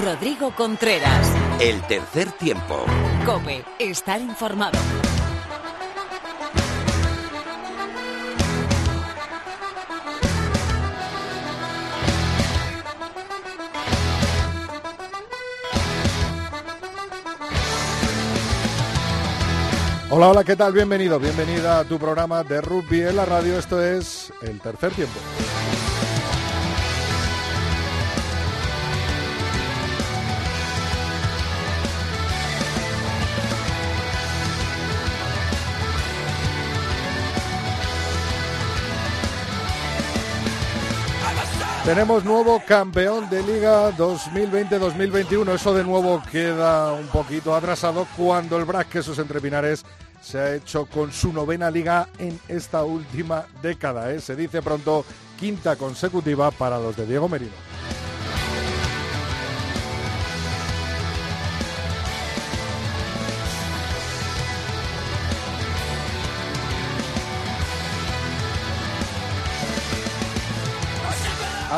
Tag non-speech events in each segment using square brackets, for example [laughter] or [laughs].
Rodrigo Contreras. El tercer tiempo. Cope, estar informado. Hola, hola, ¿qué tal? Bienvenido, bienvenida a tu programa de rugby en la radio. Esto es el tercer tiempo. Tenemos nuevo campeón de liga 2020-2021. Eso de nuevo queda un poquito atrasado cuando el Brac Quesos Entre Pinares se ha hecho con su novena liga en esta última década. ¿eh? Se dice pronto quinta consecutiva para los de Diego Merino.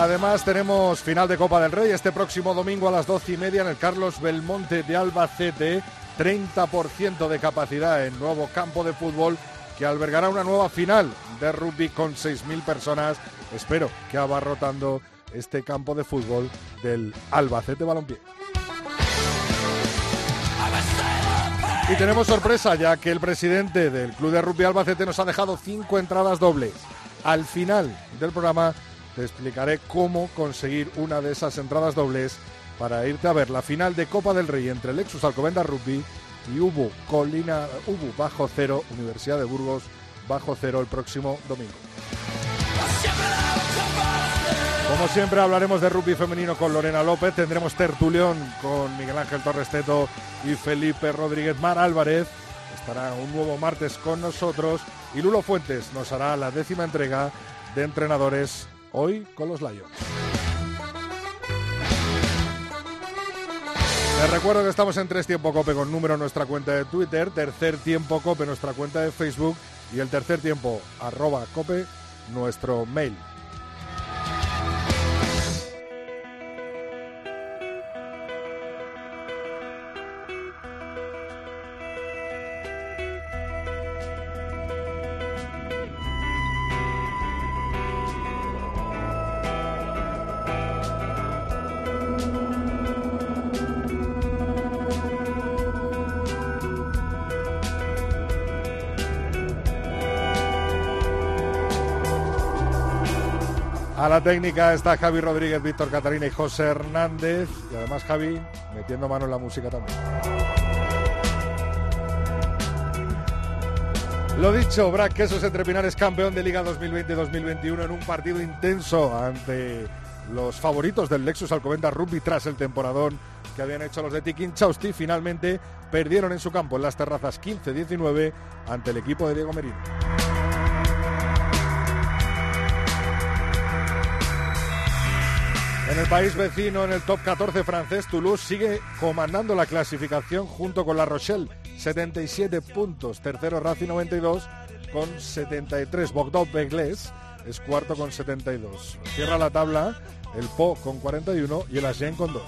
Además tenemos final de Copa del Rey este próximo domingo a las doce y media en el Carlos Belmonte de Albacete. 30% de capacidad en nuevo campo de fútbol que albergará una nueva final de rugby con 6.000 personas. Espero que abarrotando este campo de fútbol del Albacete Balompié. Y tenemos sorpresa ya que el presidente del Club de Rugby Albacete nos ha dejado cinco entradas dobles. Al final del programa te explicaré cómo conseguir una de esas entradas dobles para irte a ver la final de Copa del Rey entre Lexus Alcobendas Rugby y Ubu Colina Ubu Bajo Cero Universidad de Burgos Bajo Cero el próximo domingo. Como siempre hablaremos de rugby femenino con Lorena López, tendremos tertulión con Miguel Ángel Torresteto y Felipe Rodríguez Mar Álvarez. Estará un nuevo martes con nosotros y Lulo Fuentes nos hará la décima entrega de entrenadores hoy con los Lions. Les recuerdo que estamos en Tres Tiempo Cope con número nuestra cuenta de Twitter, Tercer Tiempo Cope nuestra cuenta de Facebook y el Tercer Tiempo arroba Cope nuestro mail. Técnica está Javi Rodríguez, Víctor Catalina y José Hernández. Y además Javi metiendo mano en la música también. Lo dicho, Brac Quesos Entre Pinares campeón de Liga 2020-2021 en un partido intenso ante los favoritos del Lexus Alcobendas Rugby tras el temporadón que habían hecho los de Tikin Chausti. Finalmente perdieron en su campo en las terrazas 15-19 ante el equipo de Diego Merino. En el país vecino, en el top 14 francés, Toulouse sigue comandando la clasificación junto con La Rochelle, 77 puntos. Tercero, Racing 92 con 73. Bogdov Begles es cuarto con 72. Cierra la tabla el Po con 41 y el Agen con 2.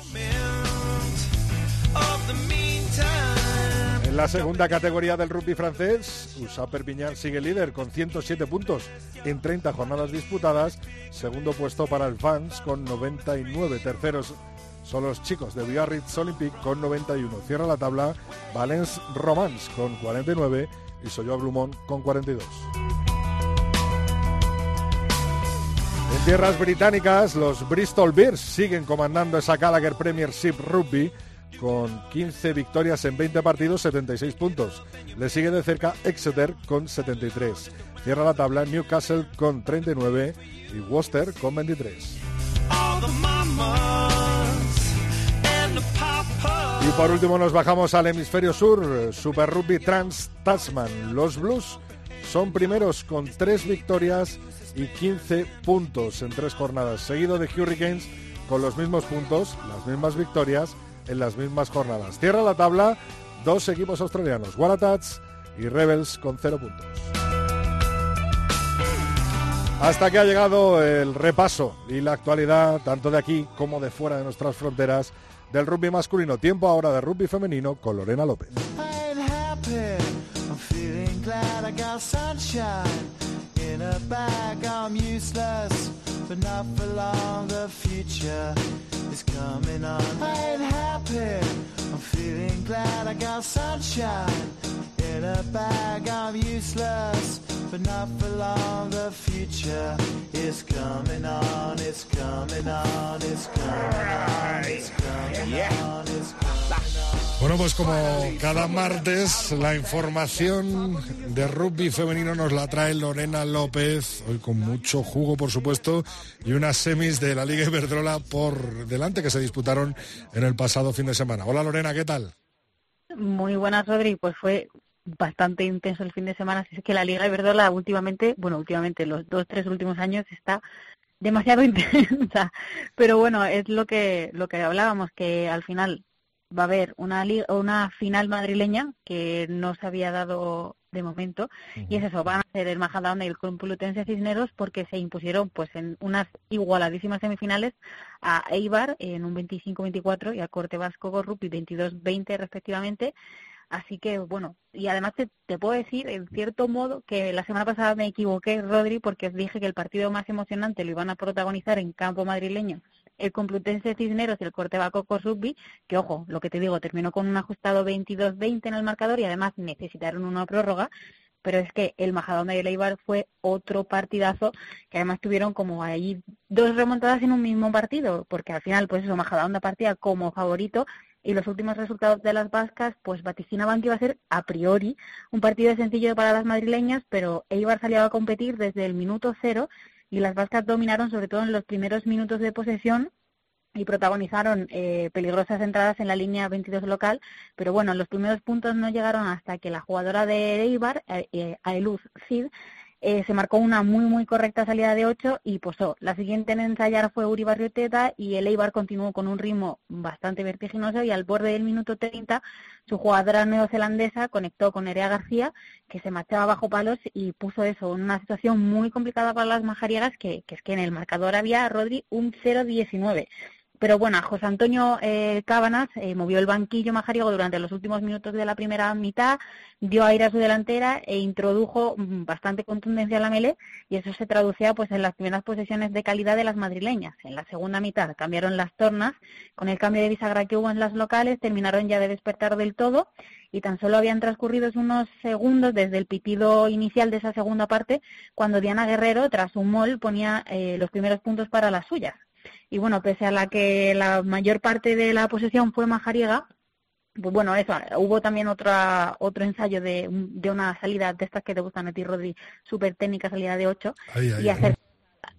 En la segunda categoría del rugby francés, USA Perpignan sigue líder con 107 puntos en 30 jornadas disputadas. Segundo puesto para el Vans con 99. Terceros son los chicos de Biarritz Olympique con 91. Cierra la tabla Valence Romans con 49 y Soyo Blumont con 42. En tierras británicas, los Bristol Bears siguen comandando esa Gallagher Premiership Rugby con 15 victorias en 20 partidos, 76 puntos. Le sigue de cerca Exeter con 73. Cierra la tabla Newcastle con 39 y Worcester con 23. Y por último nos bajamos al hemisferio sur, Super Rugby Trans Tasman. Los Blues son primeros con 3 victorias y 15 puntos en 3 jornadas, seguido de Hurricanes con los mismos puntos, las mismas victorias en las mismas jornadas. Cierra la tabla dos equipos australianos, Waratahs y Rebels con cero puntos. Hasta que ha llegado el repaso y la actualidad, tanto de aquí como de fuera de nuestras fronteras, del rugby masculino. Tiempo ahora de rugby femenino con Lorena López. Coming on. Happy. I'm feeling glad I got sunshine in a bag. I'm useless, but not for long. The future is coming on. It's coming on. It's coming on. It's coming on. It's coming on. Bueno, pues como cada martes, la información de rugby femenino nos la trae Lorena López, hoy con mucho jugo, por supuesto, y unas semis de la Liga Iberdrola por delante que se disputaron en el pasado fin de semana. Hola Lorena, ¿qué tal? Muy buenas, Rodri. Pues fue bastante intenso el fin de semana. Así es que la Liga Iberdrola últimamente, bueno, últimamente los dos, tres últimos años está demasiado [laughs] intensa. Pero bueno, es lo que, lo que hablábamos, que al final va a haber una, una final madrileña que no se había dado de momento y es eso, van a ser el Majadahonda y el Complutense Cisneros porque se impusieron pues en unas igualadísimas semifinales a Eibar en un 25-24 y a Corte Vasco Gorrupi 22-20 respectivamente. Así que, bueno, y además te, te, puedo decir, en cierto modo, que la semana pasada me equivoqué, Rodri, porque os dije que el partido más emocionante lo iban a protagonizar en campo madrileño el Complutense Cisneros y el Cortebaco Rugby, que ojo, lo que te digo, terminó con un ajustado 22-20 en el marcador y además necesitaron una prórroga, pero es que el Majadahonda y el Eibar fue otro partidazo que además tuvieron como ahí dos remontadas en un mismo partido, porque al final pues eso, Majadahonda partía como favorito y los últimos resultados de las vascas pues vaticinaban que iba a ser a priori un partido sencillo para las madrileñas, pero Eibar salió a competir desde el minuto cero y las vascas dominaron sobre todo en los primeros minutos de posesión y protagonizaron eh, peligrosas entradas en la línea 22 local, pero bueno, los primeros puntos no llegaron hasta que la jugadora de Eibar, eh, eh Aeluz Cid, eh, se marcó una muy muy correcta salida de 8 y posó. La siguiente en ensayar fue Uri Barrioteta y el Eibar continuó con un ritmo bastante vertiginoso y al borde del minuto 30 su jugadora neozelandesa conectó con Nerea García que se marchaba bajo palos y puso eso en una situación muy complicada para las majariegas que, que es que en el marcador había Rodri un 0-19 pero bueno, José Antonio eh, Cábanas eh, movió el banquillo majariego durante los últimos minutos de la primera mitad, dio aire a su delantera e introdujo mm, bastante contundencia a la mele y eso se traducía pues en las primeras posesiones de calidad de las madrileñas. En la segunda mitad cambiaron las tornas, con el cambio de bisagra que hubo en las locales terminaron ya de despertar del todo y tan solo habían transcurrido unos segundos desde el pitido inicial de esa segunda parte cuando Diana Guerrero, tras un mol, ponía eh, los primeros puntos para las suyas y bueno, pese a la que la mayor parte de la posesión fue majariega, pues bueno, eso, hubo también otra, otro ensayo de, de una salida de estas que te gustan a ti, Rodri, súper técnica, salida de 8, y hacer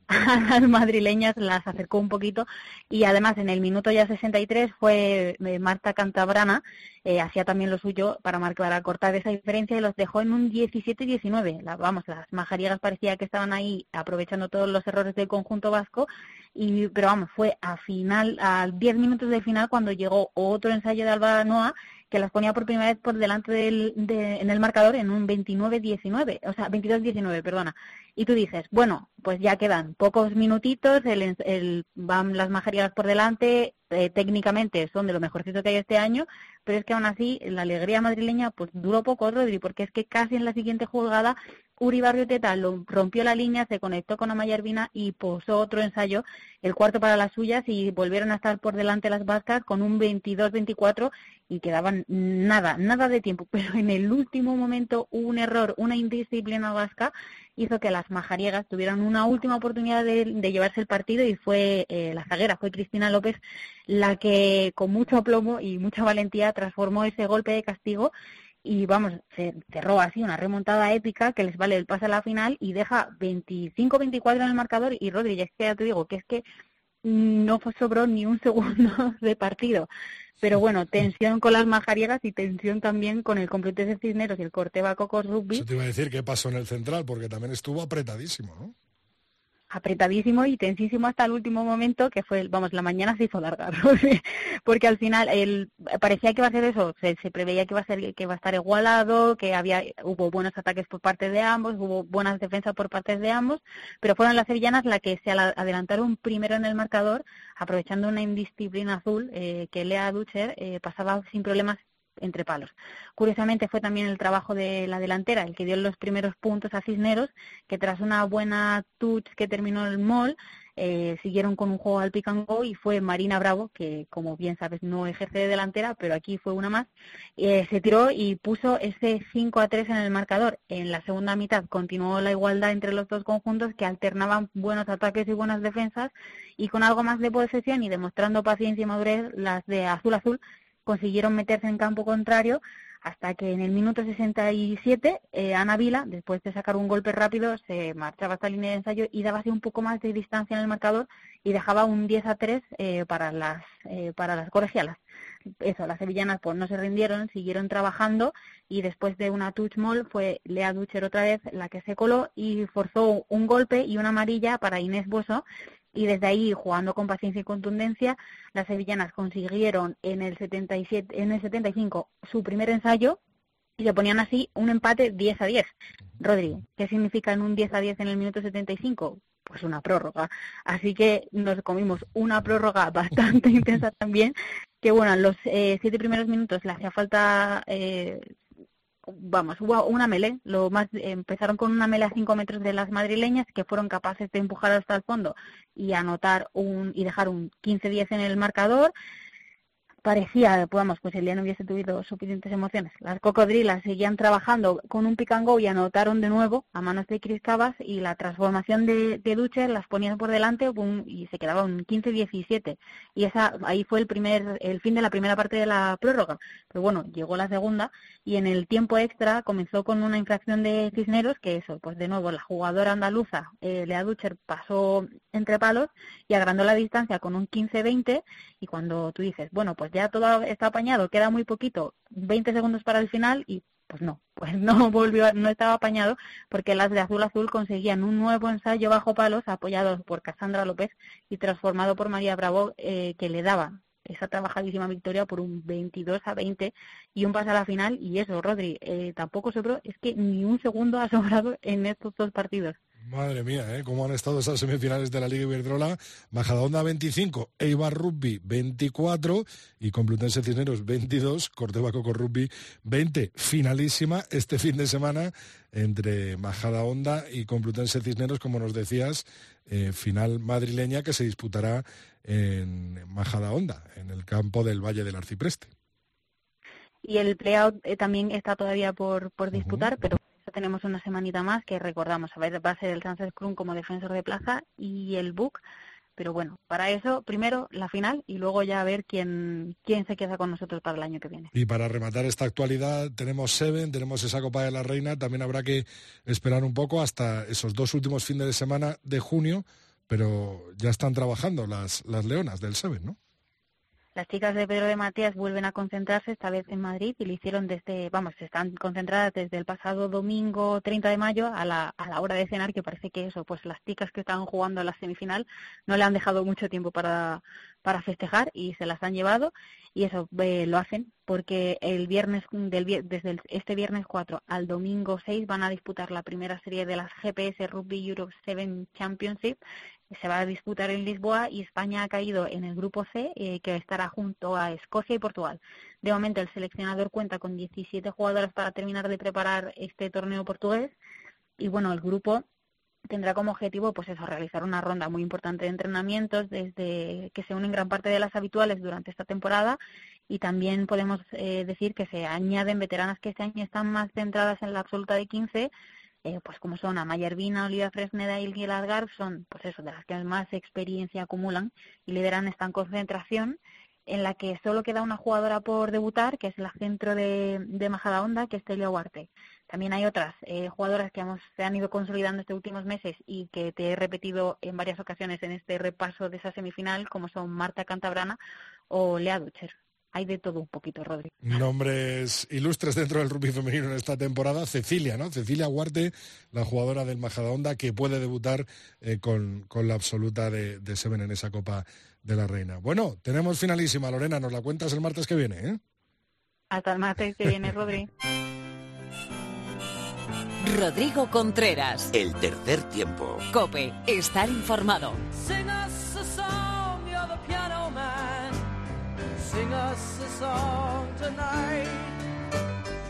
[laughs] a las madrileñas las acercó un poquito y además en el minuto ya 63 fue eh, Marta Cantabrana, eh, hacía también lo suyo para marcar, para cortar esa diferencia y los dejó en un 17-19. vamos, las majariegas parecía que estaban ahí aprovechando todos los errores del conjunto vasco, y pero vamos, fue a final, a 10 minutos del final cuando llegó otro ensayo de Alba Noa que las ponía por primera vez por delante del, de, en el marcador en un 29-19, o sea, 22-19, perdona. Y tú dices, bueno, pues ya quedan pocos minutitos, el, el, van las majarías por delante, eh, técnicamente son de lo mejorcito que hay este año, pero es que aún así la alegría madrileña pues duró poco, Rodri, porque es que casi en la siguiente jugada Uri Barrioteta lo, rompió la línea, se conectó con Amaya Ervina y posó otro ensayo, el cuarto para las suyas, y volvieron a estar por delante las vascas con un 22-24 y quedaban nada, nada de tiempo. [laughs] Pero en el último momento un error, una indisciplina vasca hizo que las majariegas tuvieran una última oportunidad de, llevarse el partido y fue eh, la zaguera, fue Cristina López la que con mucho aplomo y mucha valentía transformó ese golpe de castigo y vamos, se cerró así una remontada épica que les vale el pase a la final y deja 25-24 en el marcador y Rodríguez, que ya te digo que es que no sobró ni un segundo [laughs] de partido. Pero bueno, tensión con las majariegas y tensión también con el Complutense Cisneros y el Corteva Cocos Rugby. Eso te iba a decir qué pasó en el central, porque también estuvo apretadísimo, ¿no? Apretadísimo y tensísimo hasta el último momento, que fue, vamos, la mañana se hizo larga, [laughs] porque al final el, parecía que iba a ser eso, se, preveía que iba a ser que iba a estar igualado, que había hubo buenos ataques por parte de ambos, hubo buenas defensas por parte de ambos, pero fueron las sevillanas las que se adelantaron primero en el marcador, aprovechando una indisciplina azul eh, que Lea Ducher eh, pasaba sin problemas entre palos. Curiosamente fue también el trabajo de la delantera el que dio los primeros puntos a Cisneros, que tras una buena touch que terminó el mall, eh, siguieron con un juego al pick go y fue Marina Bravo, que como bien sabes no ejerce de delantera, pero aquí fue una más, eh, se tiró y puso ese 5 a 3 en el marcador. En la segunda mitad continuó la igualdad entre los dos conjuntos que alternaban buenos ataques y buenas defensas y con algo más de posesión y demostrando paciencia y madurez las de azul azul consiguieron meterse en campo contrario hasta que en el minuto 67 eh, Ana Vila, después de sacar un golpe rápido, se marchaba hasta la línea de ensayo y daba así un poco más de distancia en el marcador y dejaba un 10 a 3 eh, para las eh, para las colegialas. Eso, las sevillanas pues no se rindieron, siguieron trabajando y después de una touch mall fue Lea Ducher otra vez la que se coló y forzó un golpe y una amarilla para Inés Boso y desde ahí, jugando con paciencia y contundencia, las sevillanas consiguieron en el 77, en el 75 su primer ensayo y le ponían así un empate 10 a 10. Rodri, ¿qué significa en un 10 a 10 en el minuto 75? Pues una prórroga. Así que nos comimos una prórroga [laughs] bastante intensa también, que bueno, en los eh, siete primeros minutos le hacía falta eh, vamos, hubo una melee, lo más, empezaron con una melee a 5 metros de las madrileñas que fueron capaces de empujar hasta el fondo y anotar un, y dejar un 15-10 en el marcador parecía, vamos, pues el día no hubiese tenido suficientes emociones. Las cocodrilas seguían trabajando con un pick and go y anotaron de nuevo a manos de Chris Cabas y la transformación de, de Duche las ponían por delante y se quedaba un 15-17. Y esa ahí fue el primer el fin de la primera parte de la prórroga. Pero bueno, llegó la segunda y en el tiempo extra comenzó con una infracción de Cisneros que eso, pues de nuevo la jugadora andaluza, eh, Lea Ducher, pasó entre palos y agrandó la distancia con un 15-20 y cuando tú dices, bueno, pues ya todo está apañado, queda muy poquito, 20 segundos para el final y pues no, [laughs] pues no volvió, no estaba apañado porque las de azul azul conseguían un nuevo ensayo bajo palos apoyados por Cassandra López y transformado por María Bravo eh, que le daba esa trabajadísima victoria por un 22 a 20 y un pase a la final y eso, Rodri, eh, tampoco sobró, es que ni un segundo ha [laughs] sobrado en estos dos partidos. Madre mía, ¿eh? ¿Cómo han estado esas semifinales de la Liga Iberdrola? Majadahonda 25, Eibar Rugby 24 y Complutense Cisneros 22, Corteva Coco Rugby 20. Finalísima este fin de semana entre Majadahonda y Complutense Cisneros, como nos decías, eh, final madrileña que se disputará en Majadahonda, en el campo del Valle del Arcipreste. Y el playout eh, también está todavía por, por disputar, pero tenemos una semanita más que recordamos, a ver, va a ser el Krum como defensor de plaza y el Book. Pero bueno, para eso, primero la final y luego ya a ver quién, quién se queda con nosotros para el año que viene. Y para rematar esta actualidad, tenemos Seven, tenemos esa Copa de la Reina, también habrá que esperar un poco hasta esos dos últimos fines de semana de junio, pero ya están trabajando las, las leonas del Seven, ¿no? Las chicas de Pedro de Matías vuelven a concentrarse esta vez en Madrid y lo hicieron desde, vamos, están concentradas desde el pasado domingo 30 de mayo a la, a la hora de cenar, que parece que eso, pues las chicas que estaban jugando a la semifinal no le han dejado mucho tiempo para, para festejar y se las han llevado y eso eh, lo hacen porque el viernes del, desde este viernes 4 al domingo 6 van a disputar la primera serie de las GPS Rugby Europe 7 Championship se va a disputar en Lisboa y España ha caído en el grupo C, eh, que estará junto a Escocia y Portugal. De momento, el seleccionador cuenta con 17 jugadoras para terminar de preparar este torneo portugués. Y bueno, el grupo tendrá como objetivo pues eso, realizar una ronda muy importante de entrenamientos desde que se unen gran parte de las habituales durante esta temporada y también podemos eh, decir que se añaden veteranas que este año están más centradas en la absoluta de 15 eh, pues como son Amaya Ervina, Olivia Fresneda y Gil Algar, son pues eso, de las que más experiencia acumulan y lideran esta concentración en la que solo queda una jugadora por debutar, que es la centro de, de Majadahonda, que es Telia Huarte. También hay otras eh, jugadoras que hemos, se han ido consolidando estos últimos meses y que te he repetido en varias ocasiones en este repaso de esa semifinal, como son Marta Cantabrana o Lea Ducher. Hay de todo un poquito, Rodri. Nombres ilustres dentro del rugby femenino en esta temporada. Cecilia, ¿no? Cecilia Huarte, la jugadora del Majadahonda, que puede debutar eh, con, con, la absoluta de, de, Seven en esa Copa de la Reina. Bueno, tenemos finalísima, Lorena, nos la cuentas el martes que viene, ¿eh? Hasta el martes que viene, Rodri. Rodrigo Contreras. El tercer tiempo. Cope, estar informado. Sing us a song tonight.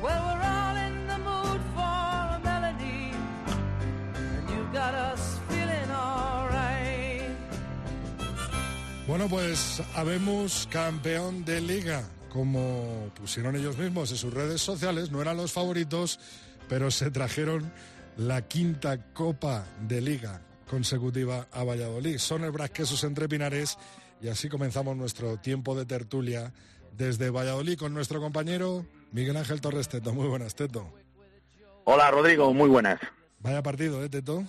Well, we're all in the mood for a melody. And got us feeling. Bueno, pues habemos campeón de liga. Como pusieron ellos mismos en sus redes sociales, no eran los favoritos, pero se trajeron la quinta Copa de Liga consecutiva a Valladolid. Son el Brasquesos entre Pinares y así comenzamos nuestro tiempo de tertulia desde Valladolid con nuestro compañero Miguel Ángel Torres Teto. Muy buenas, Teto. Hola, Rodrigo, muy buenas. Vaya partido, ¿eh, Teto?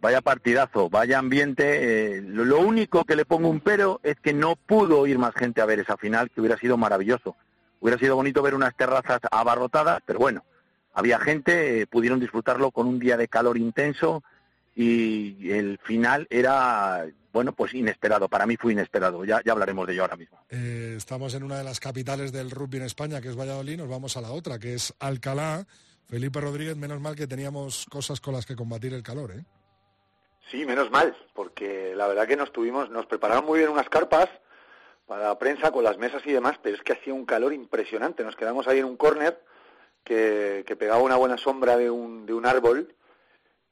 Vaya partidazo, vaya ambiente. Eh, lo, único que le pongo un pero es que no pudo ir más gente a ver esa final, que hubiera sido maravilloso. Hubiera sido bonito ver unas terrazas abarrotadas, pero bueno, había gente, eh, pudieron disfrutarlo con un día de calor intenso y el final era bueno, pues inesperado. Para mí fue inesperado. Ya, ya hablaremos de ello ahora mismo. Eh, estamos en una de las capitales del rugby en España, que es Valladolid. Nos vamos a la otra, que es Alcalá. Felipe Rodríguez, menos mal que teníamos cosas con las que combatir el calor, ¿eh? Sí, menos mal, porque la verdad que nos tuvimos, nos prepararon muy bien unas carpas para la prensa con las mesas y demás, pero es que hacía un calor impresionante. Nos quedamos ahí en un córner que, que, pegaba una buena sombra de un, de un árbol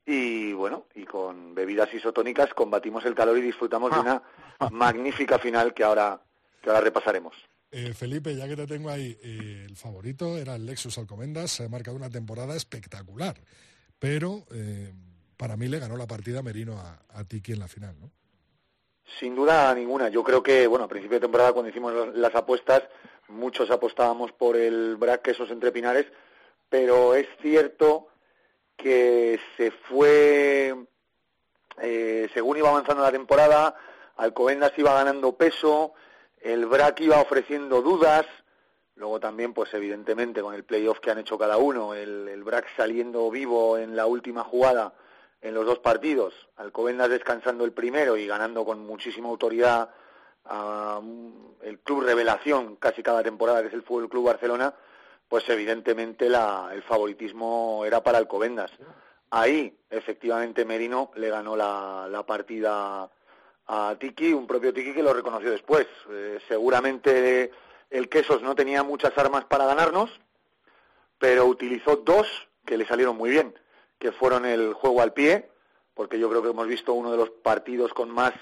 y bueno, y con bebidas isotónicas combatimos el calor y disfrutamos de una magnífica final que ahora, que ahora repasaremos. Eh, Felipe, ya que te tengo ahí, eh, el favorito era el Lexus Alcomendas, se ha marcado una temporada espectacular, pero eh, para mí le ganó la partida Merino a, a, Tiki en la final, ¿no? Sin duda ninguna. Yo creo que, bueno, a principio de temporada cuando hicimos las apuestas, muchos apostábamos por el Brac Quesos entre Pinares, pero es cierto que se fue, eh, según iba avanzando la temporada, Alcobendas iba ganando peso, el BRAC iba ofreciendo dudas, luego también, pues evidentemente, con el playoff que han hecho cada uno, el, el BRAC saliendo vivo en la última jugada en los dos partidos, Alcobendas descansando el primero y ganando con muchísima autoridad a el club revelación casi cada temporada, que es el Fútbol Club Barcelona, pues evidentemente la, el favoritismo era para Alcobendas. Ahí, efectivamente, Merino le ganó la, la partida a Tiki, un propio Tiki que lo reconoció después. Eh, seguramente el Quesos no tenía muchas armas para ganarnos, pero utilizó dos que le salieron muy bien, que fueron el juego al pie, porque yo creo que hemos visto uno de los partidos con más,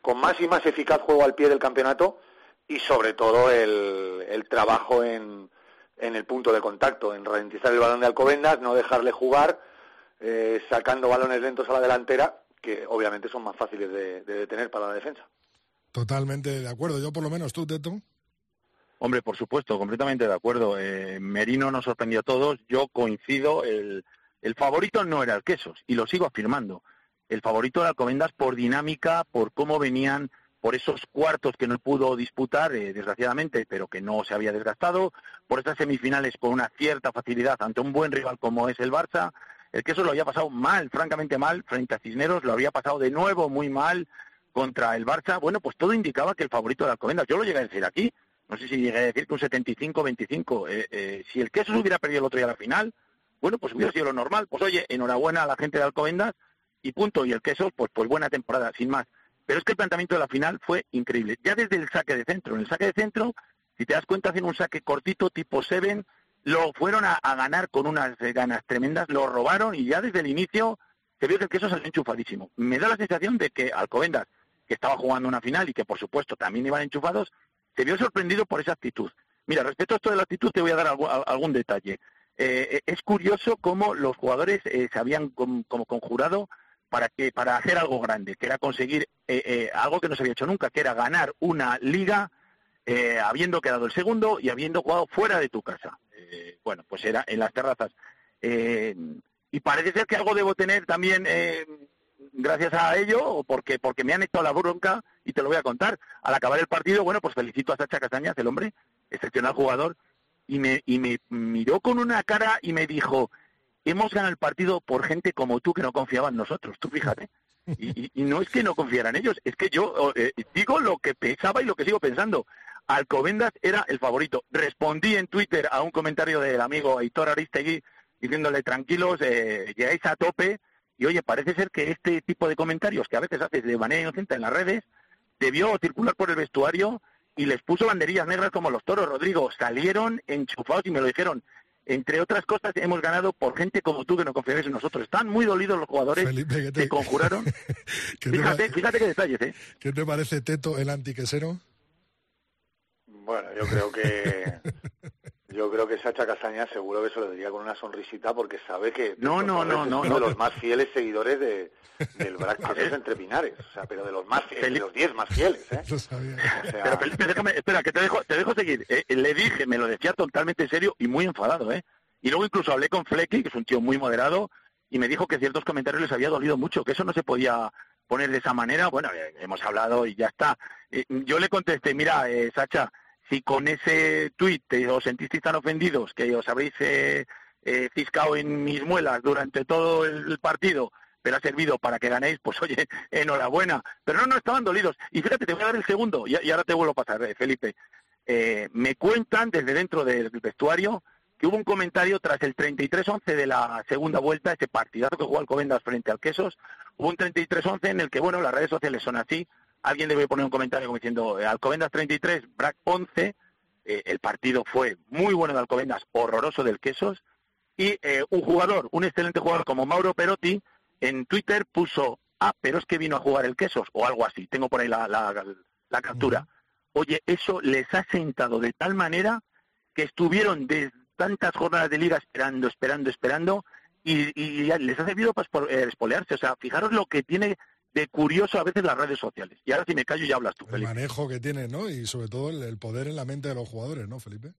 con más y más eficaz juego al pie del campeonato, y sobre todo el, el trabajo en, en el punto de contacto, en ralentizar el balón de Alcobendas, no dejarle jugar, eh, sacando balones lentos a la delantera, que obviamente son más fáciles de, detener para la defensa. Totalmente de acuerdo. Yo por lo menos tú, Teto. Hombre, por supuesto, completamente de acuerdo. Eh, Merino nos sorprendió a todos. Yo coincido. El, el favorito no era el Quesos y lo sigo afirmando. El favorito era Alcobendas por dinámica, por cómo venían por esos cuartos que no pudo disputar, eh, desgraciadamente, pero que no se había desgastado, por estas semifinales con una cierta facilidad ante un buen rival como es el Barça, el que eso lo había pasado mal, francamente mal, frente a Cisneros, lo había pasado de nuevo muy mal contra el Barça, bueno, pues todo indicaba que el favorito de Alcobendas, yo lo llegué a decir aquí, no sé si llegué a decir que un 75-25, eh, eh, si el queso hubiera perdido el otro día la final, bueno, pues hubiera sido lo normal, pues oye, enhorabuena a la gente de Alcobendas y punto, y el queso, pues, pues buena temporada, sin más. Pero es que el planteamiento de la final fue increíble. Ya desde el saque de centro. En el saque de centro, si te das cuenta, hacen un saque cortito tipo Seven, lo fueron a, ganar con unas ganas tremendas, lo robaron y ya desde el inicio se vio que el queso salió enchufadísimo. Me da la sensación de que Alcobendas, que estaba jugando una final y que por supuesto también iban enchufados, se vio sorprendido por esa actitud. Mira, respecto a esto de la actitud, te voy a dar algún, detalle. Eh, es curioso cómo los jugadores eh, se habían como conjurado para que para hacer algo grande, que era conseguir eh, eh, algo que no se había hecho nunca, que era ganar una liga eh, habiendo quedado el segundo y habiendo jugado fuera de tu casa. bueno, pues era en las terrazas. y parece ser que algo debo tener también gracias a ello, porque, porque me han hecho la bronca y te lo voy a contar. Al acabar el partido, bueno, pues felicito a Sacha Castañas, el hombre, excepcional jugador, y me, y me miró con una cara y me dijo, hemos ganado el partido por gente como tú que no confiaba en nosotros, tú fíjate. Y, no es que no confiaran ellos, es que yo eh, digo lo que pensaba y lo que sigo pensando. Alcobendas era el favorito. Respondí en Twitter a un comentario del amigo Aitor Aristegui diciéndole tranquilos, eh, llegáis a tope. Y oye, parece ser que este tipo de comentarios que a veces haces de manera inocente en las redes debió circular por el vestuario y les puso banderillas negras como los toros, Rodrigo. Salieron enchufados y me lo dijeron entre otras cosas, hemos ganado por gente como tú que no confiáis en nosotros. Están muy dolidos los jugadores que conjuraron. [laughs] fíjate, fíjate qué detalles, ¿eh? ¿Qué te parece Teto el antiquesero? Bueno, yo creo que [laughs] yo creo que Sacha Castaña seguro que se lo diría con una sonrisita porque sabe que no, no, no, no, uno de los más fieles seguidores de, [laughs] del Brac entre Pinares, o sea, pero de los más fieles, de los diez más fieles, ¿eh? [laughs] Pero Felipe, déjame, espera, que te dejo, te dejo seguir. Eh, le dije, me lo decía totalmente serio y muy enfadado, ¿eh? Y luego incluso hablé con Flecky, que es un tío muy moderado, y me dijo que ciertos comentarios les había dolido mucho, que eso no se podía poner de esa manera. Bueno, eh, hemos hablado y ya está. Eh, yo le contesté, mira, Sacha, si con ese tuit os sentisteis tan ofendidos que os habéis eh, eh, ciscado en mis muelas durante todo el partido, pero ha servido para que ganéis, pues [laughs] oye, enhorabuena. Pero no, no, estaban dolidos. Y fíjate, te voy a dar el segundo, y, ahora te vuelvo a pasar, eh, Felipe. Eh, me cuentan desde dentro del vestuario que hubo un comentario tras el 33-11 de la segunda vuelta, ese partidazo que jugó Alcobendas frente al Quesos, hubo un 33-11 en el que, bueno, las redes sociales son así, alguien debe poner un comentario como diciendo eh, Alcobendas 33, Brac 11, eh, el partido fue muy bueno de Alcobendas, horroroso del Quesos, y eh, un jugador, un excelente jugador como Mauro Perotti, en Twitter puso, ah, pero es que vino a jugar el Quesos, o algo así, tengo por ahí la, la, captura. Oye, eso les ha sentado de tal manera que estuvieron de tantas jornadas de liga esperando, esperando, esperando, y, les ha servido para pues, espolearse. O sea, fijaros lo que tiene de curioso a veces las redes sociales. Y ahora si me callo ya hablas tú, Felipe. El manejo que tiene, ¿no? Y sobre todo el, poder en la mente de los jugadores, ¿no, Felipe?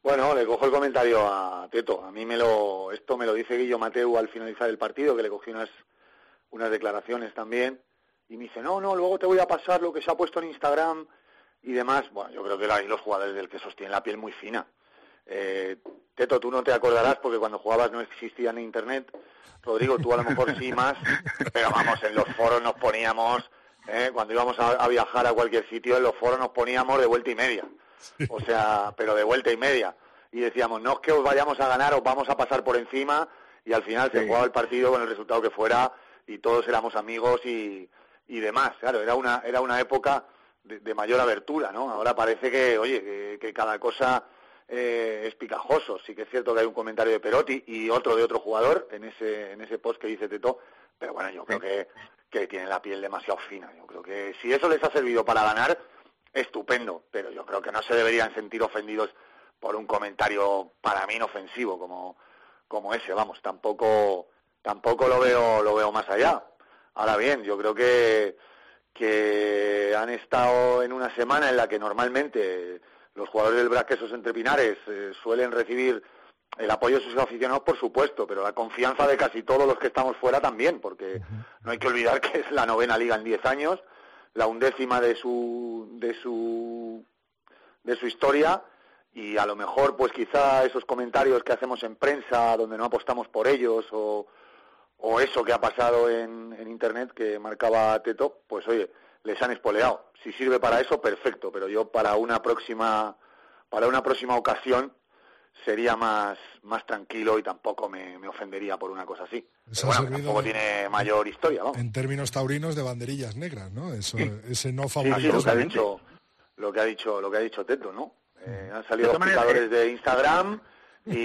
Bueno, le cojo el comentario a Teto. A mí me lo, esto me lo dice Guillo Mateu al finalizar el partido, que le cogí unas, unas declaraciones también. Y me dice, no, no, luego te voy a pasar lo que se ha puesto en Instagram y demás. Bueno, yo creo que los jugadores del que sostienen la piel muy fina. Eh, Teto, tú no te acordarás porque cuando jugabas no existía en Internet. Rodrigo, tú a lo mejor sí más, pero vamos, en los foros nos poníamos, ¿eh? cuando íbamos a, viajar a cualquier sitio, en los foros nos poníamos de vuelta y media. O sea, pero de vuelta y media. Y decíamos, no es que os vayamos a ganar, os vamos a pasar por encima. Y al final se jugaba el partido con el resultado que fuera y todos éramos amigos y, y demás. Claro, era una, era una época de, mayor abertura, ¿no? Ahora parece que, oye, que cada cosa eh, es picajoso. Sí que es cierto que hay un comentario de Perotti y otro de otro jugador en ese, en ese post que dice Teto, pero bueno, yo creo que, que tienen la piel demasiado fina. Yo creo que si eso les ha servido para ganar, estupendo, pero yo creo que no se deberían sentir ofendidos por un comentario para mí inofensivo como, como ese, vamos, tampoco, tampoco lo veo, lo veo más allá. Ahora bien, yo creo que, que han estado en una semana en la que normalmente los jugadores del Braquesos entre Pinares eh, suelen recibir el apoyo de sus aficionados, por supuesto, pero la confianza de casi todos los que estamos fuera también, porque no hay que olvidar que es la novena liga en diez años, la undécima de su, de su, de su historia, y a lo mejor, pues quizá esos comentarios que hacemos en prensa, donde no apostamos por ellos, o, o eso que ha pasado en, en Internet que marcaba Teto, pues oye, les han espoleado. Si sirve para eso, perfecto, pero yo para una próxima, para una próxima ocasión sería más, más tranquilo y tampoco me, ofendería por una cosa así. tampoco tiene mayor historia, En términos taurinos de banderillas negras, ¿no? Eso, Ese no favorito. lo, que ha dicho, lo que ha dicho, lo que ha dicho Teto, ¿no? Eh, han salido los de Instagram y,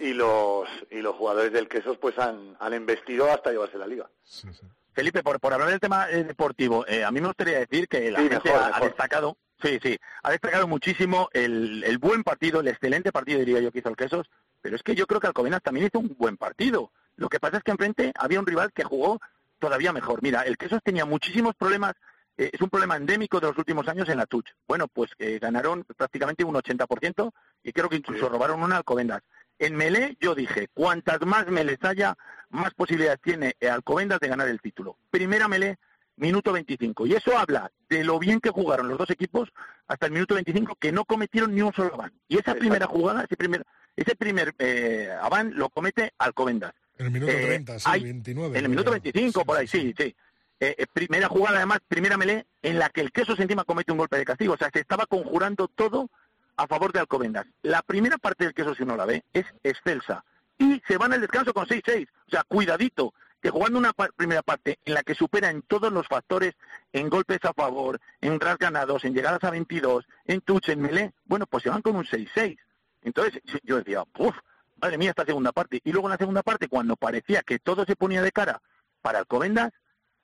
y, los y los jugadores del Quesos pues han, han embestido hasta llevarse la liga. Sí, sí. Felipe, por, por hablar del tema eh, deportivo, eh, a mí me gustaría decir que la gente ha, destacado, sí, sí, ha destacado muchísimo el, el, buen partido, el excelente partido, diría yo, que hizo el Quesos, pero es que yo creo que Alcobendas también hizo un buen partido. Lo que pasa es que enfrente había un rival que jugó todavía mejor. Mira, el Quesos tenía muchísimos problemas, eh, es un problema endémico de los últimos años en la Touch. Bueno, pues ganaron prácticamente un 80% y creo que incluso robaron una Alcobendas. En Melé yo dije, cuantas más Melés haya, más posibilidades tiene Alcobendas de ganar el título. Primera Melé minuto 25. Y eso habla de lo bien que jugaron los dos equipos hasta el minuto 25, que no cometieron ni un solo aván. Y esa primera jugada, ese primer, ese primer eh, aván lo comete Alcobendas. En el minuto 30, eh, sí, 29. En el minuto 25, por ahí, sí, sí. Eh, eh, primera jugada, además, primera melee, en la que el queso encima comete un golpe de castigo. O sea, se estaba conjurando todo a favor de Alcobendas. La primera parte del queso, si uno la ve, es excelsa. Y se van al descanso con 6-6. O sea, cuidadito, que jugando una primera parte en la que supera en todos los factores, en golpes a favor, en ras ganados, en llegadas a 22, en touch, en melee, bueno, pues se van con un 6-6. Entonces yo decía, uff, madre mía, esta segunda parte. Y luego en la segunda parte, cuando parecía que todo se ponía de cara para Alcobendas,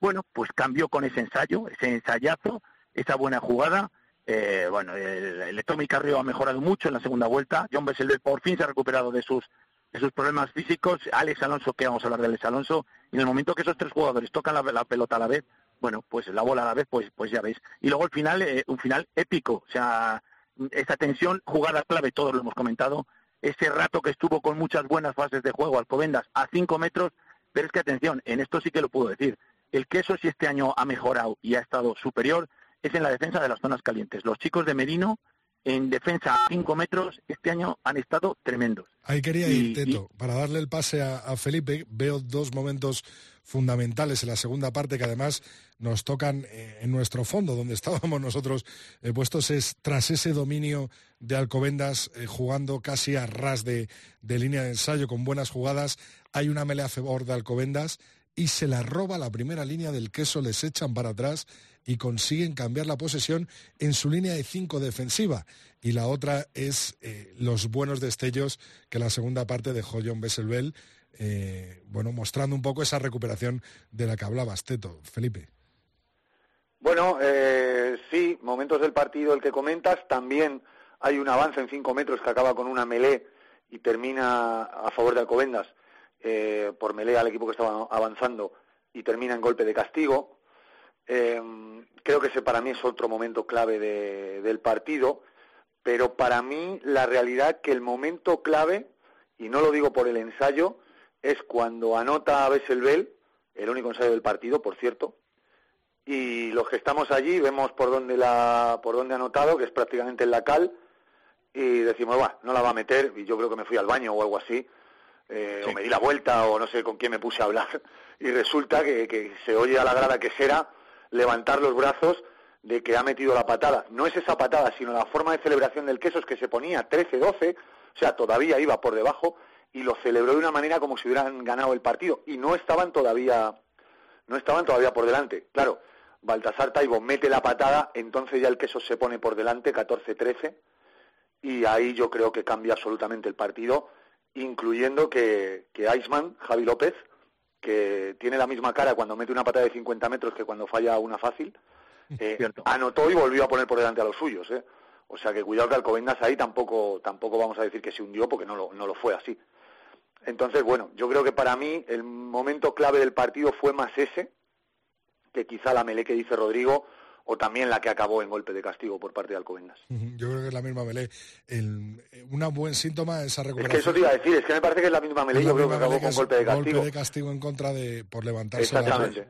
bueno, pues cambió con ese ensayo, ese ensayazo, esa buena jugada. Eh, bueno, el, el Tommy Carrillo ha mejorado mucho en la segunda vuelta. John Besselder por fin se ha recuperado de sus, de sus problemas físicos. Alex Alonso, que vamos a hablar de Alex Alonso. Y en el momento que esos tres jugadores tocan la, pelota a la vez, bueno, pues la bola a la vez, pues, pues ya veis. Y luego el final, eh, un final épico. O sea, esa tensión, jugada clave, todos lo hemos comentado. Ese rato que estuvo con muchas buenas fases de juego, Alcobendas, a cinco metros. Pero es que atención, en esto sí que lo puedo decir el queso, si este año ha mejorado y ha estado superior, es en la defensa de las zonas calientes. Los chicos de Merino, en defensa a 5 metros, este año han estado tremendos. Ahí quería ir, Teto, para darle el pase a, Felipe. Veo dos momentos fundamentales en la segunda parte que además nos tocan eh, en nuestro fondo, donde [laughs] estábamos nosotros eh, puestos, es tras ese dominio de Alcobendas eh, jugando casi a ras de, de línea de ensayo con buenas jugadas. Hay una melea a favor de Alcobendas y se la roba la primera línea del queso, les echan para atrás y consiguen cambiar la posesión en su línea de cinco defensiva. Y la otra es eh, los buenos destellos que la segunda parte dejó John Besselbel, eh, bueno, mostrando un poco esa recuperación de la que hablabas, Teto. Felipe. Bueno, eh, sí, momentos del partido el que comentas. También hay un avance en cinco metros que acaba con una melé y termina a favor de Alcobendas por melea al equipo que estaba avanzando y termina en golpe de castigo. Eh, creo que ese para mí es otro momento clave del partido, pero para mí la realidad que el momento clave, y no lo digo por el ensayo, es cuando anota a Besselbel, el único ensayo del partido, por cierto, y los que estamos allí vemos por dónde la por dónde ha anotado, que es prácticamente en la cal, y decimos, va, no la va a meter, y yo creo que me fui al baño o algo así, eh, o me di la vuelta o no sé con quién me puse a hablar [laughs] y resulta que, se oye a la grada que será levantar los brazos de que ha metido la patada. No es esa patada, sino la forma de celebración del queso es que se ponía 13-12, o sea, todavía iba por debajo y lo celebró de una manera como si hubieran ganado el partido y no estaban todavía no estaban todavía por delante. Claro, Baltasar Taibo mete la patada, entonces ya el queso se pone por delante 14-13 y ahí yo creo que cambia absolutamente el partido incluyendo que, que Iceman, Javi López, que tiene la misma cara cuando mete una patada de 50 metros que cuando falla una fácil, [laughs] eh, anotó y volvió a poner por delante a los suyos. ¿eh? O sea que cuidado que Alcobendas ahí tampoco, tampoco vamos a decir que se hundió porque no lo, no lo fue así. Entonces, bueno, yo creo que para mí el momento clave del partido fue más ese, que quizá la melé que dice Rodrigo, o también la que acabó en golpe de castigo por parte de Alcobendas. Yo creo que es la misma Melé. El, un buen síntoma esa recuperación. Es que eso te iba a decir, es que me parece que es la misma Melé, yo creo que acabó con golpe de castigo. Golpe de castigo en contra de, por levantarse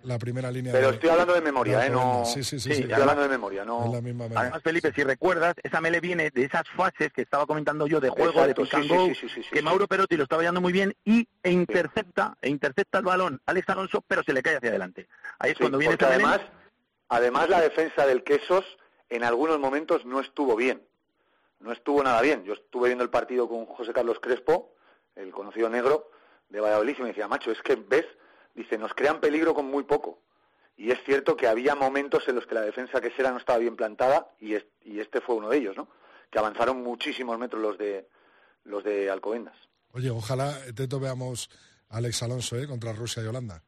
la, primera línea. Pero estoy hablando de memoria, ¿eh? No, sí, sí, sí, estoy hablando de memoria, no. Es la misma Además, Felipe, si recuerdas, esa Mele viene de esas fases que estaba comentando yo de juego, de pick que Mauro Perotti lo estaba llevando muy bien y e intercepta, e intercepta el balón Alex Alonso, pero se le cae hacia adelante. Ahí es cuando viene además Además, la defensa del Quesos en algunos momentos no estuvo bien. No estuvo nada bien. Yo estuve viendo el partido con José Carlos Crespo, el conocido negro de Valladolid, y me decía, macho, es que ves, dice, nos crean peligro con muy poco. Y es cierto que había momentos en los que la defensa que no estaba bien plantada, y, este fue uno de ellos, ¿no? Que avanzaron muchísimos metros los de, los de Alcobendas. Oye, ojalá, Teto, veamos Alex Alonso ¿eh? contra Rusia y Holanda.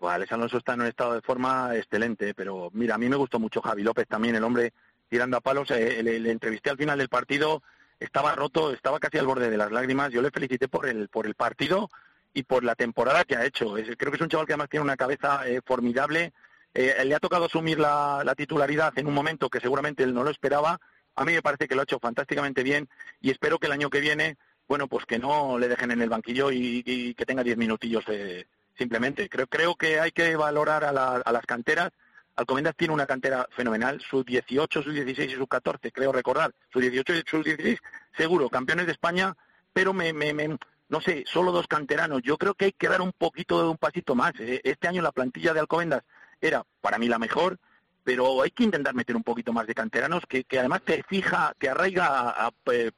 Pues Alex Alonso está en un estado de forma excelente, pero mira, a mí me gustó mucho Javi López también, el hombre tirando a palos. Eh, le, entrevisté al final del partido, estaba roto, estaba casi al borde de las lágrimas. Yo le felicité por el, por el partido y por la temporada que ha hecho. creo que es un chaval que además tiene una cabeza eh, formidable. Eh, le ha tocado asumir la, titularidad en un momento que seguramente él no lo esperaba. A mí me parece que lo ha hecho fantásticamente bien y espero que el año que viene, bueno, pues que no le dejen en el banquillo y, que tenga diez minutillos simplemente. Creo, creo que hay que valorar a, las canteras. Alcomendas tiene una cantera fenomenal, sus 18, sus 16 y sus 14, creo recordar, sus 18 y sus 16, seguro, campeones de España, pero me, me, me, no sé, solo dos canteranos. Yo creo que hay que dar un poquito de un pasito más. Eh, este año la plantilla de Alcobendas era para mí la mejor, pero hay que intentar meter un poquito más de canteranos que, que además te fija, te arraiga a, eh,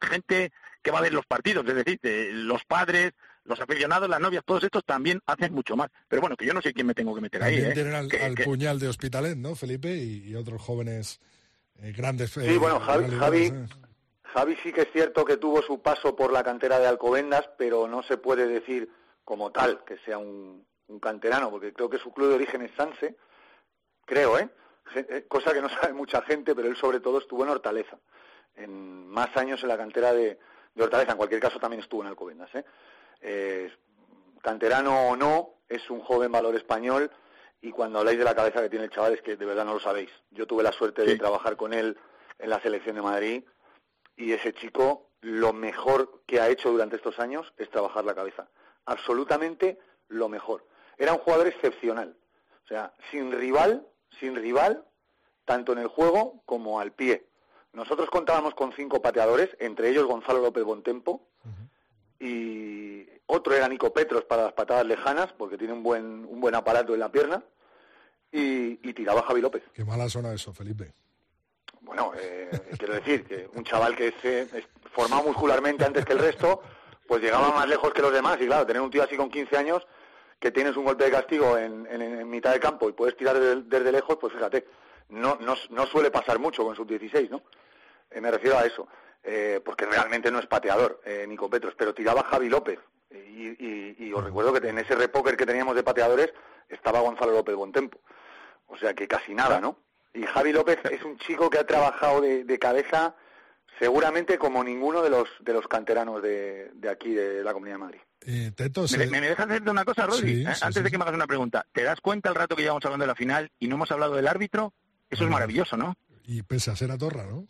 gente que va a ver los partidos, es decir, los padres, los aficionados, las novias, todos estos también hacen mucho más. Pero bueno, que yo no sé quién me tengo que meter ahí. ¿eh? Tienen al, puñal de Hospitalet, ¿no, Felipe? Y, otros jóvenes eh, grandes. sí, bueno, Javi, Javi, sí que es cierto que tuvo su paso por la cantera de Alcobendas, pero no se puede decir como tal que sea un, un canterano, porque creo que su club de origen es Sanse, creo, ¿eh? ¿eh? Cosa que no [laughs] sabe mucha gente, pero él sobre todo estuvo en Hortaleza, en más años en la cantera de, Hortaleza, en cualquier caso también estuvo en Alcobendas, ¿eh? ¿Eh? canterano o no, es un joven valor español y cuando habláis de la cabeza que tiene el chaval es que de verdad no lo sabéis. Yo tuve la suerte de trabajar con él en la selección de Madrid y ese chico lo mejor que ha hecho durante estos años es trabajar la cabeza. Absolutamente lo mejor. Era un jugador excepcional. O sea, sin rival, sin rival, tanto en el juego como al pie. Nosotros contábamos con cinco pateadores, entre ellos Gonzalo López Bontempo, y otro era Nico Petros para las patadas lejanas, porque tiene un buen, un buen aparato en la pierna, y, tiraba Javi López. Qué mala zona eso, Felipe. Bueno, eh, quiero decir que un chaval que se formado muscularmente antes que el resto, pues llegaba más lejos que los demás, y claro, tener un tío así con 15 años que tienes un golpe de castigo en, mitad de campo y puedes tirar desde, lejos, pues fíjate, no, no, suele pasar mucho con sub-16, ¿no? Eh, me refiero a eso, eh, porque realmente no es pateador eh, Nico Petros, pero tiraba Javi López. Y, os recuerdo que en ese repóker que teníamos de pateadores estaba Gonzalo López Bontempo. O sea que casi nada, ¿no? Y Javi López es un chico que ha trabajado de, cabeza seguramente como ninguno de los, de los canteranos de aquí, de la Comunidad de Madrid. Eh, ¿Me, dejas hacerte una cosa, Rodri? Eh, antes de que me hagas una pregunta. ¿Te das cuenta el rato que llevamos hablando de la final y no hemos hablado del árbitro? Eso es maravilloso, ¿no? Y pese a ser a Torra, ¿no?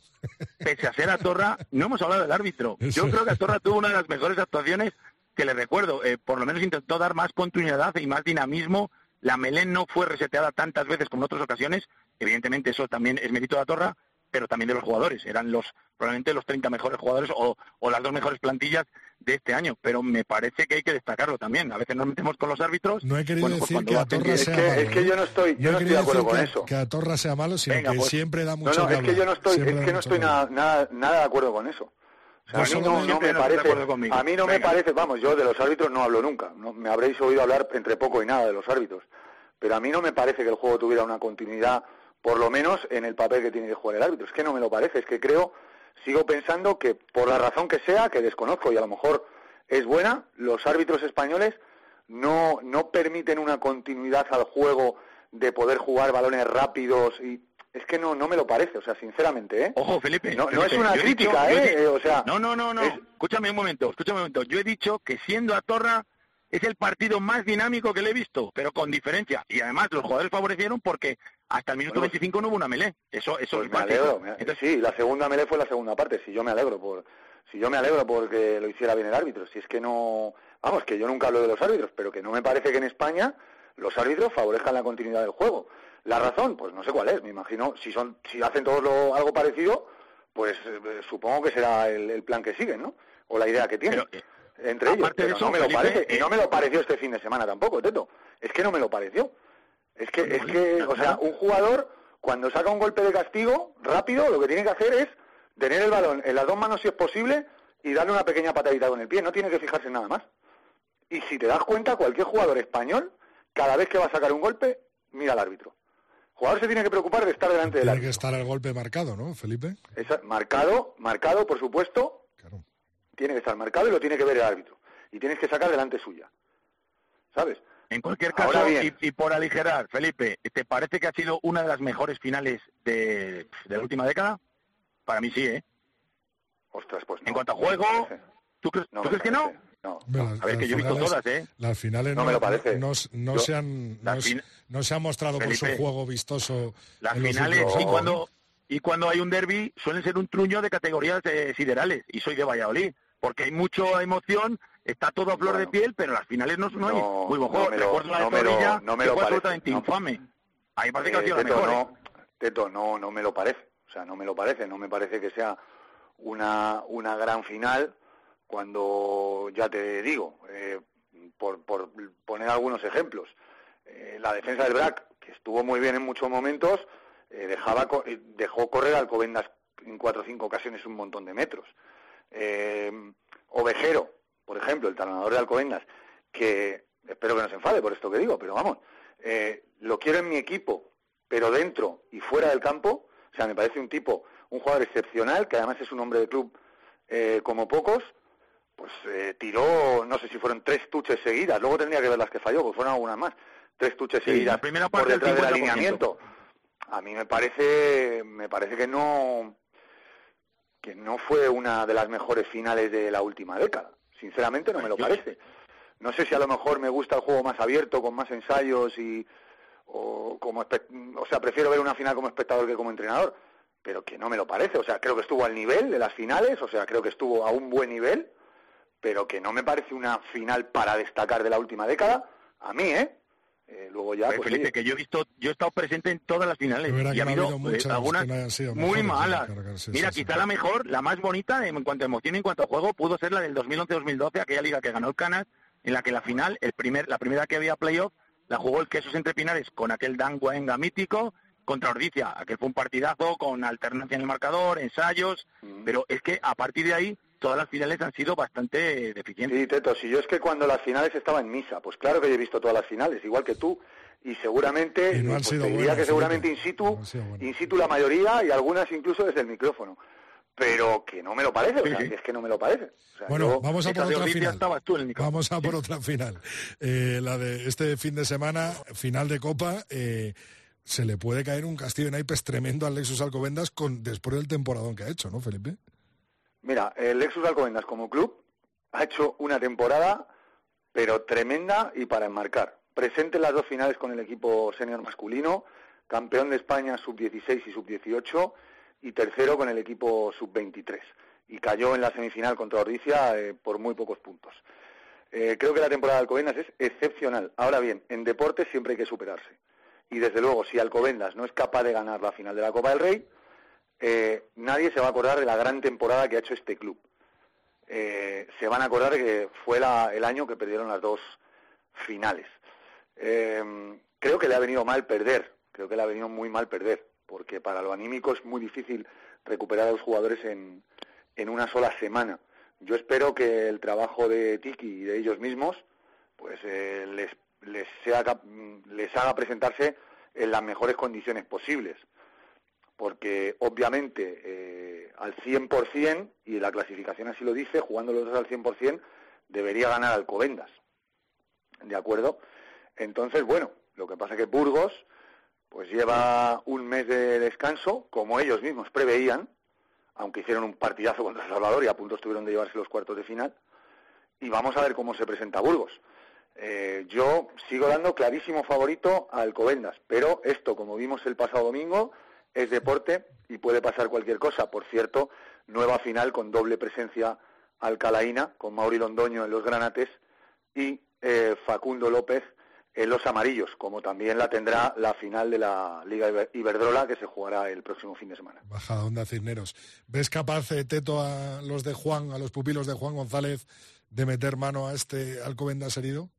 Pese a ser a Torra, no hemos hablado del árbitro. Yo creo que a Torra tuvo una de las mejores actuaciones que le recuerdo. Eh, por lo menos intentó dar más continuidad y más dinamismo. La Melén no fue reseteada tantas veces como en otras ocasiones. Evidentemente eso también es mérito de Torra, pero también de los jugadores. Eran los probablemente los 30 mejores jugadores o, las dos mejores plantillas de este año, pero me parece que hay que destacarlo también. A veces nos metemos con los árbitros. No he querido pues decir que Atorra sea malo. Es que yo no estoy, yo no, estoy de acuerdo con eso. Que Atorra sea malo, sino que pues, siempre da mucho No, no, es que yo no estoy, es que no estoy nada, nada, nada de acuerdo con eso. a mí no, me parece, a mí no me parece, vamos, yo de los árbitros no hablo nunca. No, me habréis oído hablar entre poco y nada de los árbitros. Pero a mí no me parece que el juego tuviera una continuidad por lo menos en el papel que tiene que jugar el árbitro. Es que no me lo parece, es que creo, sigo pensando que por la razón que sea, que desconozco y a lo mejor es buena, los árbitros españoles no, no permiten una continuidad al juego de poder jugar balones rápidos y es que no, no me lo parece, o sea, sinceramente, ¿eh? Ojo, Felipe. No, es una crítica, ¿eh? O sea... No, no, no, no. Escúchame un momento, escúchame un momento. Yo he dicho que siendo a Torra es el partido más dinámico que le he visto, pero con diferencia. Y además los jugadores favorecieron porque hasta el minuto 25 no hubo una melé. Eso, eso pues me alegro. sí, la segunda melé fue la segunda parte. Si yo me alegro por, si yo me alegro porque lo hiciera bien el árbitro. Si es que no, vamos, que yo nunca hablo de los árbitros, pero que no me parece que en España los árbitros favorezcan la continuidad del juego. La razón, pues no sé cuál es. Me imagino si son, si hacen todos lo, algo parecido, pues eh, supongo que será el, plan que siguen, ¿no? O la idea que tienen. Eh, entre ellos. Pero no me lo parece. Y no me lo pareció este fin de semana tampoco, Teto. Es que no me lo pareció. Es que, es que, o sea, un jugador cuando saca un golpe de castigo rápido, lo que tiene que hacer es tener el balón en las dos manos si es posible y darle una pequeña patadita con el pie. No tiene que fijarse en nada más. Y si te das cuenta, cualquier jugador español, cada vez que va a sacar un golpe, mira al árbitro. El jugador se tiene que preocupar de estar delante del árbitro. Tiene que estar el golpe marcado, ¿no, Felipe? marcado, marcado, por supuesto, tiene que estar marcado y lo tiene que ver el árbitro. Y tienes que sacar delante suya. ¿Sabes? En cualquier caso, y, por aligerar, Felipe, ¿te parece que ha sido una de las mejores finales de, la última década? Para mí sí, ¿eh? Ostras, pues En cuanto a juego, ¿tú, crees, que no? No. a ver, que yo he visto todas, ¿eh? Las finales no, me lo parece. no, se, han, no, se han mostrado por su juego vistoso. Las finales, y cuando, y cuando hay un derby, suelen ser un truño de categorías eh, siderales. Y soy de Valladolid porque hay mucha emoción está todo a flor de piel, pero las finales no, no, hay muy buen juego. No me lo, Recuerdo la de no me lo- Zorrilla, no me que lo fue parece, absolutamente no. infame. A mí me parece que ha Eh, la Teto, mejor. ¿eh? no, Teto, no, no me lo parece. O sea, no me lo parece. No me parece que sea una, una gran final cuando, ya te digo, eh, por, por poner algunos ejemplos, eh, la defensa del BRAC, que estuvo muy bien en muchos momentos, dejaba, dejó correr al Alcobendas en cuatro o cinco ocasiones un montón de metros. Eh, Ovejero, por ejemplo, el entrenador de Alcobendas, que espero que no se enfade por esto que digo, pero vamos, eh, lo quiero en mi equipo, pero dentro y fuera del campo, o sea, me parece un tipo, un jugador excepcional, que además es un hombre de club eh, como pocos, pues eh, tiró, no sé si fueron tres tuches seguidas, luego tendría que ver las que falló, pues fueron algunas más, tres tuches Sí, seguidas la primera por parte del detrás del 50%. alineamiento. A mí me parece, me parece que no, que no fue una de las mejores finales de la última década. Sinceramente no me lo parece. No sé si a lo mejor me gusta el juego más abierto, con más ensayos y o como o sea, prefiero ver una final como espectador que como entrenador, pero que no me lo parece, o sea, creo que estuvo al nivel de las finales, o sea, creo que estuvo a un buen nivel, pero que no me parece una final para destacar de la última década, a mí, ¿eh? Eh, luego ya Oye, pues, Felipe, oye, que yo he visto, yo he estado presente en todas las finales y ha habido, habido eh, muchas algunas no sido muy malas. sí, Mira, sí, quizá sí. la mejor, la más bonita en cuanto a emoción y en cuanto a juego pudo ser la del 2011-2012, aquella liga que ganó el Canas, en la que la final, el primer, la primera que había playoff, la jugó el Quesos entre Pinares con aquel Dan Guaenga mítico contra Ordicia, aquel fue un partidazo con alternancia en el marcador, ensayos, Mm. pero es que a partir de ahí todas las finales han sido bastante deficientes. Sí, Teto, si yo es que cuando las finales estaba en misa, pues claro que yo he visto todas las finales, igual que tú, y seguramente, Y no han pues sido te diría buenas, que seguramente in situ, No in situ la mayoría y algunas incluso desde el micrófono. Pero que no me lo parece, Sí, o sea, sí. es que no me lo parece. O sea, Bueno, yo- vamos a por otra final. estabas tú en el micrófono. Vamos a por otra final. Eh, la de este fin de semana, final de Copa. eh, se le puede caer un castillo de naipes tremendo al Lexus Alcobendas con, después del temporadón que ha hecho, ¿no, Felipe? Mira, el Lexus Alcobendas como club ha hecho una temporada, pero tremenda y para enmarcar. Presente en las dos finales con el equipo senior masculino, campeón de España sub-16 y sub-18 y tercero con el equipo sub-23. Y cayó en la semifinal contra Ordicia eh, por muy pocos puntos. Eh, creo que la temporada de Alcobendas es excepcional. Ahora bien, en deporte siempre hay que superarse. Y desde luego, si Alcobendas no es capaz de ganar la final de la Copa del Rey, eh, nadie se va a acordar de la gran temporada que ha hecho este club. Eh, se van a acordar que fue el año que perdieron las dos finales. Eh, creo que le ha venido mal perder, creo que le ha venido muy mal perder, porque para lo anímico es muy difícil recuperar a los jugadores en, en una sola semana. Yo espero que el trabajo de Tiki y de ellos mismos pues les, les, les haga presentarse en las mejores condiciones posibles porque obviamente eh, al 100%, y la clasificación así lo dice, jugando los dos al 100%, debería ganar Alcobendas. ¿De acuerdo? Entonces, bueno, lo que pasa es que Burgos pues lleva un mes de descanso, como ellos mismos preveían, aunque hicieron un partidazo contra El Salvador y a punto estuvieron de llevarse los cuartos de final, y vamos a ver cómo se presenta Burgos. Eh, yo sigo dando clarísimo favorito a Alcobendas, pero esto, como vimos el pasado domingo, es deporte y puede pasar cualquier cosa. Por cierto, nueva final con doble presencia alcalaína, con Mauri Londoño en los granates y eh, Facundo López en los amarillos, como también la tendrá la final de la Liga Iber- Iberdrola que se jugará el próximo fin de semana. Bajada onda Cisneros. ¿Ves capaz, eh, Teto, a los de Juan, a los pupilos de Juan González, de meter mano a este Alcobendas herido?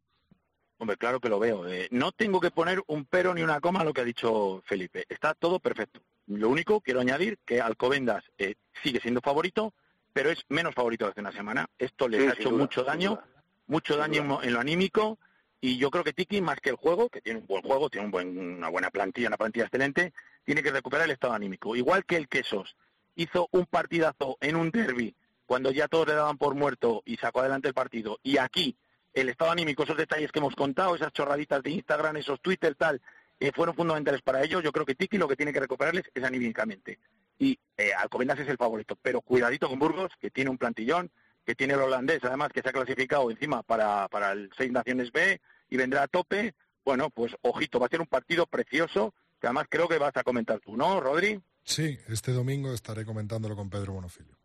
Hombre, claro que lo veo. Eh, no tengo que poner un pero ni una coma a lo que ha dicho Felipe. Está todo perfecto. Lo único, quiero añadir que Alcobendas eh, sigue siendo favorito, pero es menos favorito de hace una semana. Esto les Sí, ha hecho duda, mucho daño, duda. mucho Sin daño duda. en lo anímico. Y yo creo que Tiki, más que el juego, que tiene un buen juego, tiene un buen, una buena plantilla, una plantilla excelente, tiene que recuperar el estado anímico. Igual que el Quesos hizo un partidazo en un derby cuando ya todos le daban por muerto y sacó adelante el partido. Y aquí el estado anímico, esos detalles que hemos contado, esas chorraditas de Instagram, esos Twitter, tal, eh, fueron fundamentales para ellos. Yo creo que Tiki lo que tiene que recuperarles es anímicamente. Y eh, Alcobendas es el favorito, pero cuidadito con Burgos, que tiene un plantillón, que tiene el holandés, además que se ha clasificado encima para, para el Seis Naciones B y vendrá a tope. Bueno, pues ojito, va a ser un partido precioso, que además creo que vas a comentar tú, ¿no, Rodri? Sí, este domingo estaré comentándolo con Pedro Bonofilio.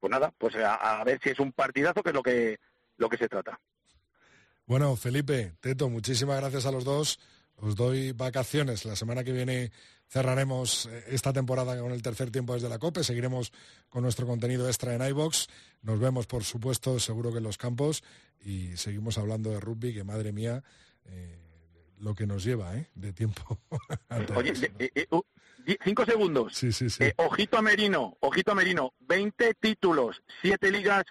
pues nada, pues a, ver si es un partidazo, que es lo que, lo que se trata. Bueno, Felipe, Teto, muchísimas gracias a los dos. Os doy vacaciones. La semana que viene cerraremos eh, esta temporada con el tercer tiempo desde la COPE. Seguiremos con nuestro contenido extra en iBox. Nos vemos, por supuesto, seguro que en los campos. Y seguimos hablando de rugby, que madre mía, eh, lo que nos lleva ¿eh? de tiempo. [laughs] Oye, uh, cinco segundos. Sí, sí, sí. ojito a Merino, ojito a Merino. 20 títulos, siete ligas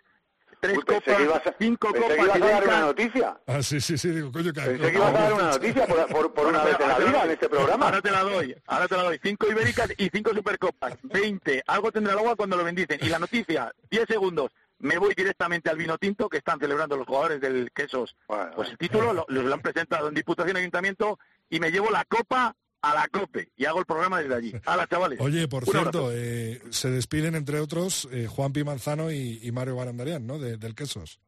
tres copas, cinco copas. Que ibas a dar una noticia. Ah, sí, sí, sí, digo, coño, que... Pensé que ibas a dar una noticia por, por, una vez en la vida en este programa. Ahora te la doy, ahora te la doy. Cinco ibéricas y cinco supercopas. Veinte. Algo tendrá el agua cuando lo bendicen. Y la noticia, diez segundos. Me voy directamente al vino tinto que están celebrando los jugadores del Quesos. pues el título lo, lo han presentado en Diputación y Ayuntamiento y me llevo la copa a la COPE y hago el programa desde allí. Hola, chavales. Oye, por cierto, eh, se despiden entre otros eh, Juan Pimanzano y, Mario Barandarian, ¿no? del Quesos.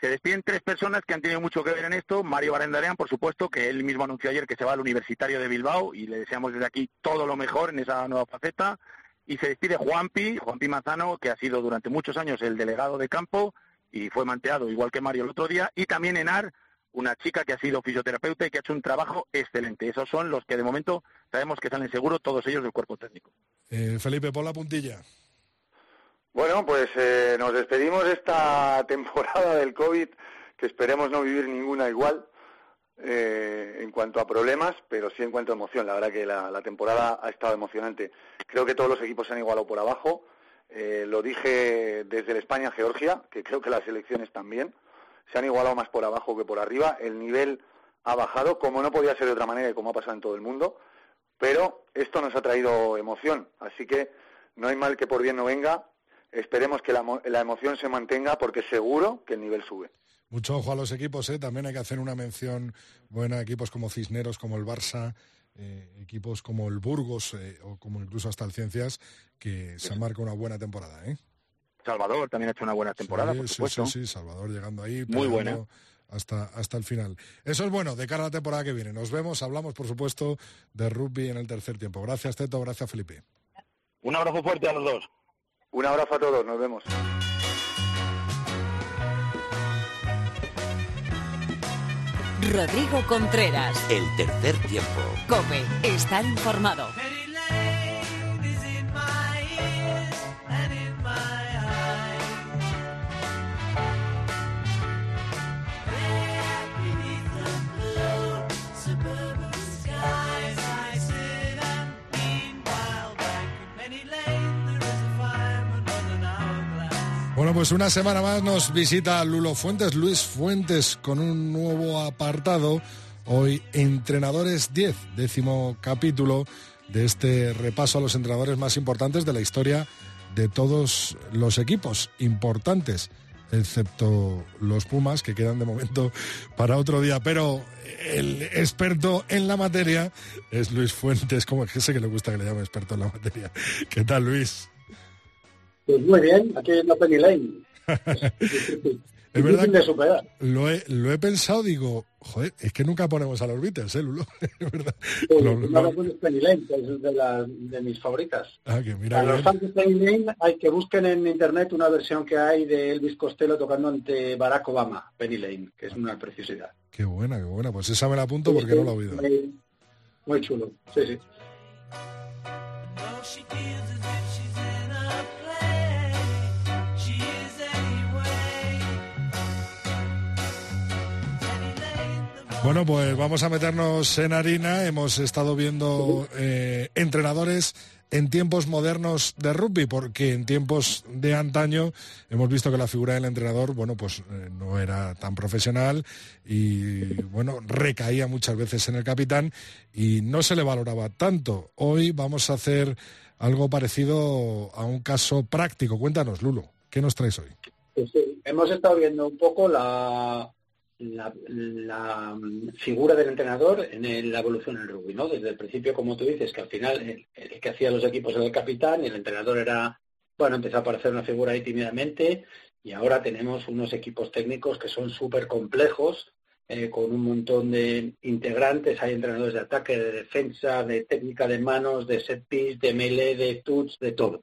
Se despiden tres personas que han tenido mucho que ver en esto. Mario Barandarian, por supuesto, que él mismo anunció ayer que se va al Universitario de Bilbao y le deseamos desde aquí todo lo mejor en esa nueva faceta. Y se despide Juanpi, Juanpi Manzano, que ha sido durante muchos años el delegado de campo y fue manteado igual que Mario el otro día. Y también Enar, una chica que ha sido fisioterapeuta y que ha hecho un trabajo excelente. Esos son los que de momento sabemos que salen seguros, todos ellos del cuerpo técnico. Eh, Felipe, por la puntilla. Bueno, pues eh, nos despedimos esta [laughs] temporada del COVID, que esperemos no vivir ninguna igual eh, en cuanto a problemas, pero sí en cuanto a emoción. La verdad que la, temporada ha estado emocionante. Creo que todos los equipos se han igualado por abajo. lo dije desde el España-Georgia, que creo que las elecciones también se han igualado más por abajo que por arriba, el nivel ha bajado, como no podía ser de otra manera y como ha pasado en todo el mundo, pero esto nos ha traído emoción, así que no hay mal que por bien no venga, esperemos que la, emoción se mantenga porque seguro que el nivel sube. Mucho ojo a los equipos, ¿eh? también hay que hacer una mención buena a equipos como Cisneros, como el Barça, eh, equipos como el Burgos eh, o como incluso hasta el Ciencias, que se han marcado una buena temporada. Salvador también ha hecho una buena temporada, por supuesto. Sí, sí, Salvador llegando ahí. Muy buena. Hasta, hasta el final. Eso es bueno de cara a la temporada que viene. Nos vemos, hablamos por supuesto de rugby en el tercer tiempo. Gracias Teto, gracias Felipe. Un abrazo fuerte a los dos. Un abrazo a todos, nos vemos. Rodrigo Contreras. El tercer tiempo. Come, estar informado. Pues una semana más nos visita Lulo Fuentes, Luis Fuentes, con un nuevo apartado. Hoy, Entrenadores 10, décimo capítulo de este repaso a los entrenadores más importantes de la historia de todos los equipos importantes, excepto los Pumas, que quedan de momento para otro día. Pero el experto en la materia es Luis Fuentes, como es que sé que le gusta que le llame experto en la materia. ¿Qué tal, Luis? Pues muy bien, aquí en la Penny Lane. [laughs] es verdad de superar. Lo he, lo he pensado, digo, joder, es que nunca ponemos a los Beatles, ¿eh, Lulo? [laughs] es verdad. Sí, lo, lo... Penny Lane, que es de, la, de mis favoritas. Ah, que mira. A los fans de Penny Lane hay que busquen en internet una versión que hay de Elvis Costello tocando ante Barack Obama, Penny Lane, que es una preciosidad. Qué buena, qué buena. Pues esa me la apunto porque no la he oído. Muy, muy chulo, sí, sí. Bueno, pues vamos a meternos en harina. Hemos estado viendo eh, entrenadores en tiempos modernos de rugby, porque en tiempos de antaño hemos visto que la figura del entrenador, bueno, pues eh, no era tan profesional y, bueno, recaía muchas veces en el capitán y no se le valoraba tanto. Hoy vamos a hacer algo parecido a un caso práctico. Cuéntanos, Lulo, ¿qué nos traes hoy? Pues hemos estado viendo un poco la, la, figura del entrenador en la evolución del rugby, ¿no? Desde el principio, como tú dices, que al final el, que hacía los equipos era el capitán y el entrenador era, bueno, empezó a aparecer una figura ahí tímidamente y ahora tenemos unos equipos técnicos que son súper complejos, eh, con un montón de integrantes, hay entrenadores de ataque, de defensa, de técnica de manos, de set piece, de melee, de touch, de todo.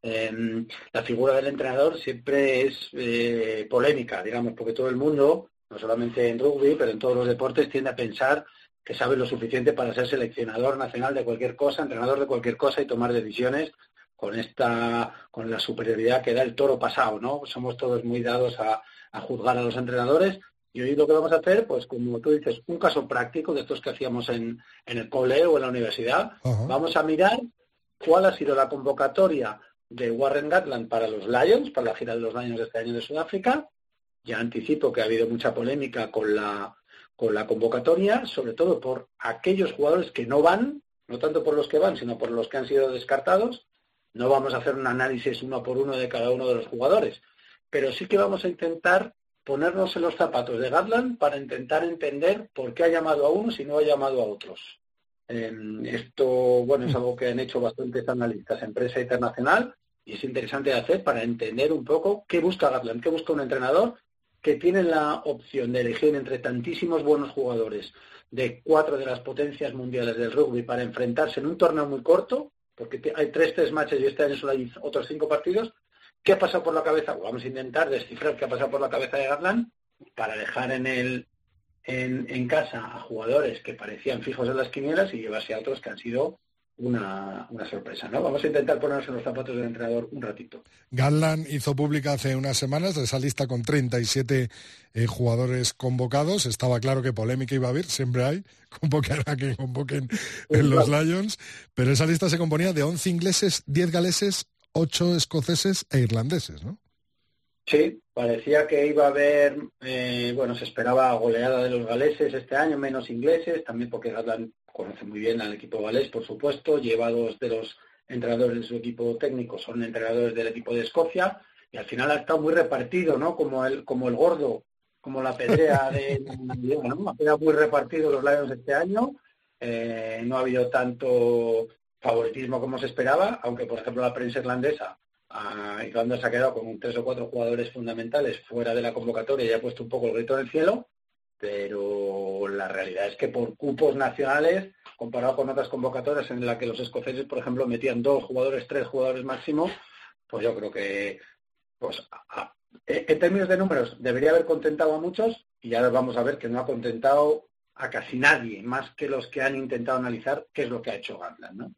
Em, la figura del entrenador siempre es eh, polémica, digamos, porque todo el mundo, no solamente en rugby, pero en todos los deportes, tiende a pensar que sabe lo suficiente para ser seleccionador nacional de cualquier cosa, entrenador de cualquier cosa y tomar decisiones con esta, con la superioridad que da el toro pasado, ¿no? Somos todos muy dados a, juzgar a los entrenadores y hoy lo que vamos a hacer, pues como tú dices, un caso práctico de estos que hacíamos en, en el cole o en la universidad, vamos a mirar cuál ha sido la convocatoria de Warren Gatland para los Lions, para la gira de los Lions de este año de Sudáfrica. Ya anticipo que ha habido mucha polémica con la, con la convocatoria, sobre todo por aquellos jugadores que no van, no tanto por los que van, sino por los que han sido descartados. No vamos a hacer un análisis uno por uno de cada uno de los jugadores, pero sí que vamos a intentar ponernos en los zapatos de Gatland para intentar entender por qué ha llamado a unos y no ha llamado a otros. Em, esto, bueno, es algo que han hecho bastantes analistas en prensa internacional y es interesante de hacer para entender un poco qué busca Gatland, qué busca un entrenador que tiene la opción de elegir entre tantísimos buenos jugadores de cuatro de las potencias mundiales del rugby para enfrentarse en un torneo muy corto, porque hay tres tres matches y este año solo otros cinco partidos. ¿Qué ha pasado por la cabeza? vamos a intentar descifrar qué ha pasado por la cabeza de Gatland para dejar en el en, casa a jugadores que parecían fijos en las quinielas y llevarse a otros que han sido una, sorpresa, ¿no? Vamos a intentar ponernos en los zapatos del entrenador un ratito. Gatland hizo pública hace unas semanas esa lista con 37 eh, jugadores convocados. Estaba claro que polémica iba a haber, siempre hay, [laughs] convocar a que convoquen en los Lions, pero esa lista se componía de 11 ingleses, 10 galeses, 8 escoceses e irlandeses, ¿no? Sí, parecía que iba a haber, eh, bueno, se esperaba goleada de los galeses este año, menos ingleses, también porque Gatland conoce muy bien al equipo galés, por supuesto, lleva dos de los entrenadores de su equipo técnico, son entrenadores del equipo de Escocia, y al final ha estado muy repartido, ¿no? Como el, como el gordo, como la pedrea [laughs] de ¿no? Ha quedado muy repartido los Lions este año, eh, no ha habido tanto favoritismo como se esperaba, aunque por ejemplo la prensa irlandesa a Irlanda se ha quedado con tres o cuatro jugadores fundamentales fuera de la convocatoria y ha puesto un poco el grito en el cielo, pero la realidad es que por cupos nacionales, comparado con otras convocatorias en las que los escoceses, por ejemplo, metían dos jugadores, tres jugadores máximo, pues yo creo que, pues, en términos de números, debería haber contentado a muchos y ahora vamos a ver que no ha contentado a casi nadie, más que los que han intentado analizar qué es lo que ha hecho Gatland. ¿no?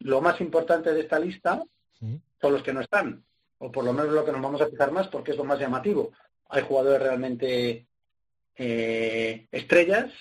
Lo más importante de esta lista son los que no están, o por lo menos lo que nos vamos a fijar más porque es lo más llamativo. Hay jugadores realmente eh, estrellas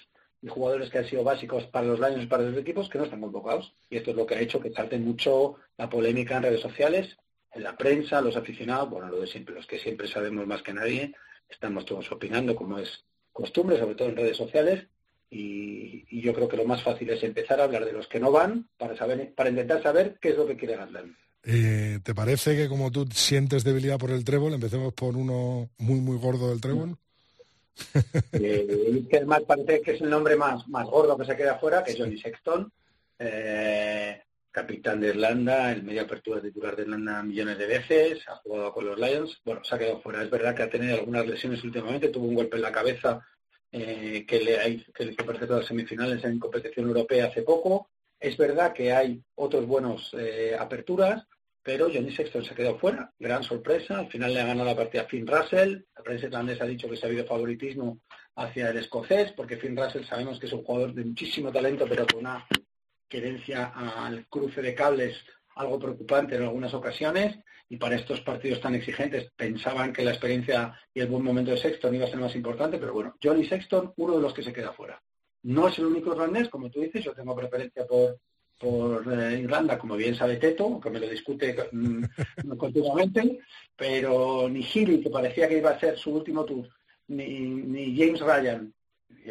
y jugadores que han sido básicos para los Lions y para los equipos que no están convocados. Y esto es lo que ha hecho que salte mucho la polémica en redes sociales, en la prensa, los aficionados, bueno, lo de siempre, los que siempre sabemos más que nadie, estamos todos opinando como es costumbre, sobre todo en redes sociales, y, yo creo que lo más fácil es empezar a hablar de los que no van para saber, para intentar saber qué es lo que quiere Gatland. Eh, ¿Te parece que como tú sientes debilidad por el trébol, empecemos por uno muy, muy gordo del trébol? Eh, que parece que es el nombre más, más gordo que se queda afuera, que es Johnny Sexton, eh, capitán de Irlanda, el medio apertura titular de Irlanda millones de veces, ha jugado con los Lions, bueno, se ha quedado fuera. Es verdad que ha tenido algunas lesiones últimamente, tuvo un golpe en la cabeza que, le, que le hizo perder las semifinales en competición europea hace poco. Es verdad que hay otros buenos aperturas, pero Johnny Sexton se quedó fuera. Gran sorpresa. Al final le ha ganado la partida a Finn Russell. La prensa irlandesa ha dicho que se ha habido favoritismo hacia el escocés, porque Finn Russell sabemos que es un jugador de muchísimo talento, pero con una querencia al cruce de cables algo preocupante en algunas ocasiones. Y para estos partidos tan exigentes pensaban que la experiencia y el buen momento de Sexton iba a ser más importante, pero bueno, Johnny Sexton, uno de los que se queda fuera. No es el único irlandés, como tú dices, yo tengo preferencia por por eh, Irlanda, como bien sabe Teto, que me lo discute mm, [laughs] continuamente, pero ni Healy, que parecía que iba a ser su último tour, ni, James Ryan,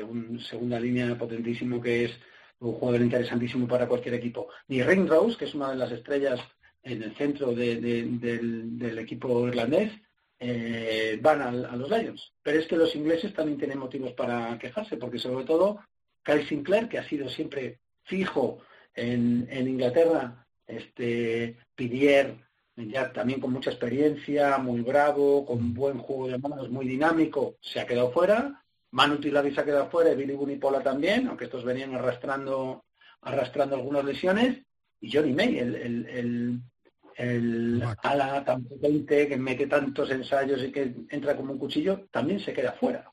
un segunda línea potentísimo que es un jugador interesantísimo para cualquier equipo, ni Rose, que es una de las estrellas en el centro del, equipo irlandés, eh, van a, a, los Lions. Pero es que los ingleses también tienen motivos para quejarse, porque sobre todo Kyle Sinclair, que ha sido siempre fijo en, Inglaterra, este Pidier, ya también con mucha experiencia, muy bravo, con buen juego de manos, muy dinámico, se ha quedado fuera. Manu Tilavi se ha quedado fuera y Billy Bunipola también, aunque estos venían arrastrando, arrastrando algunas lesiones. Y Johnny May, el, el ala tan potente que mete tantos ensayos y que entra como un cuchillo, también se queda fuera.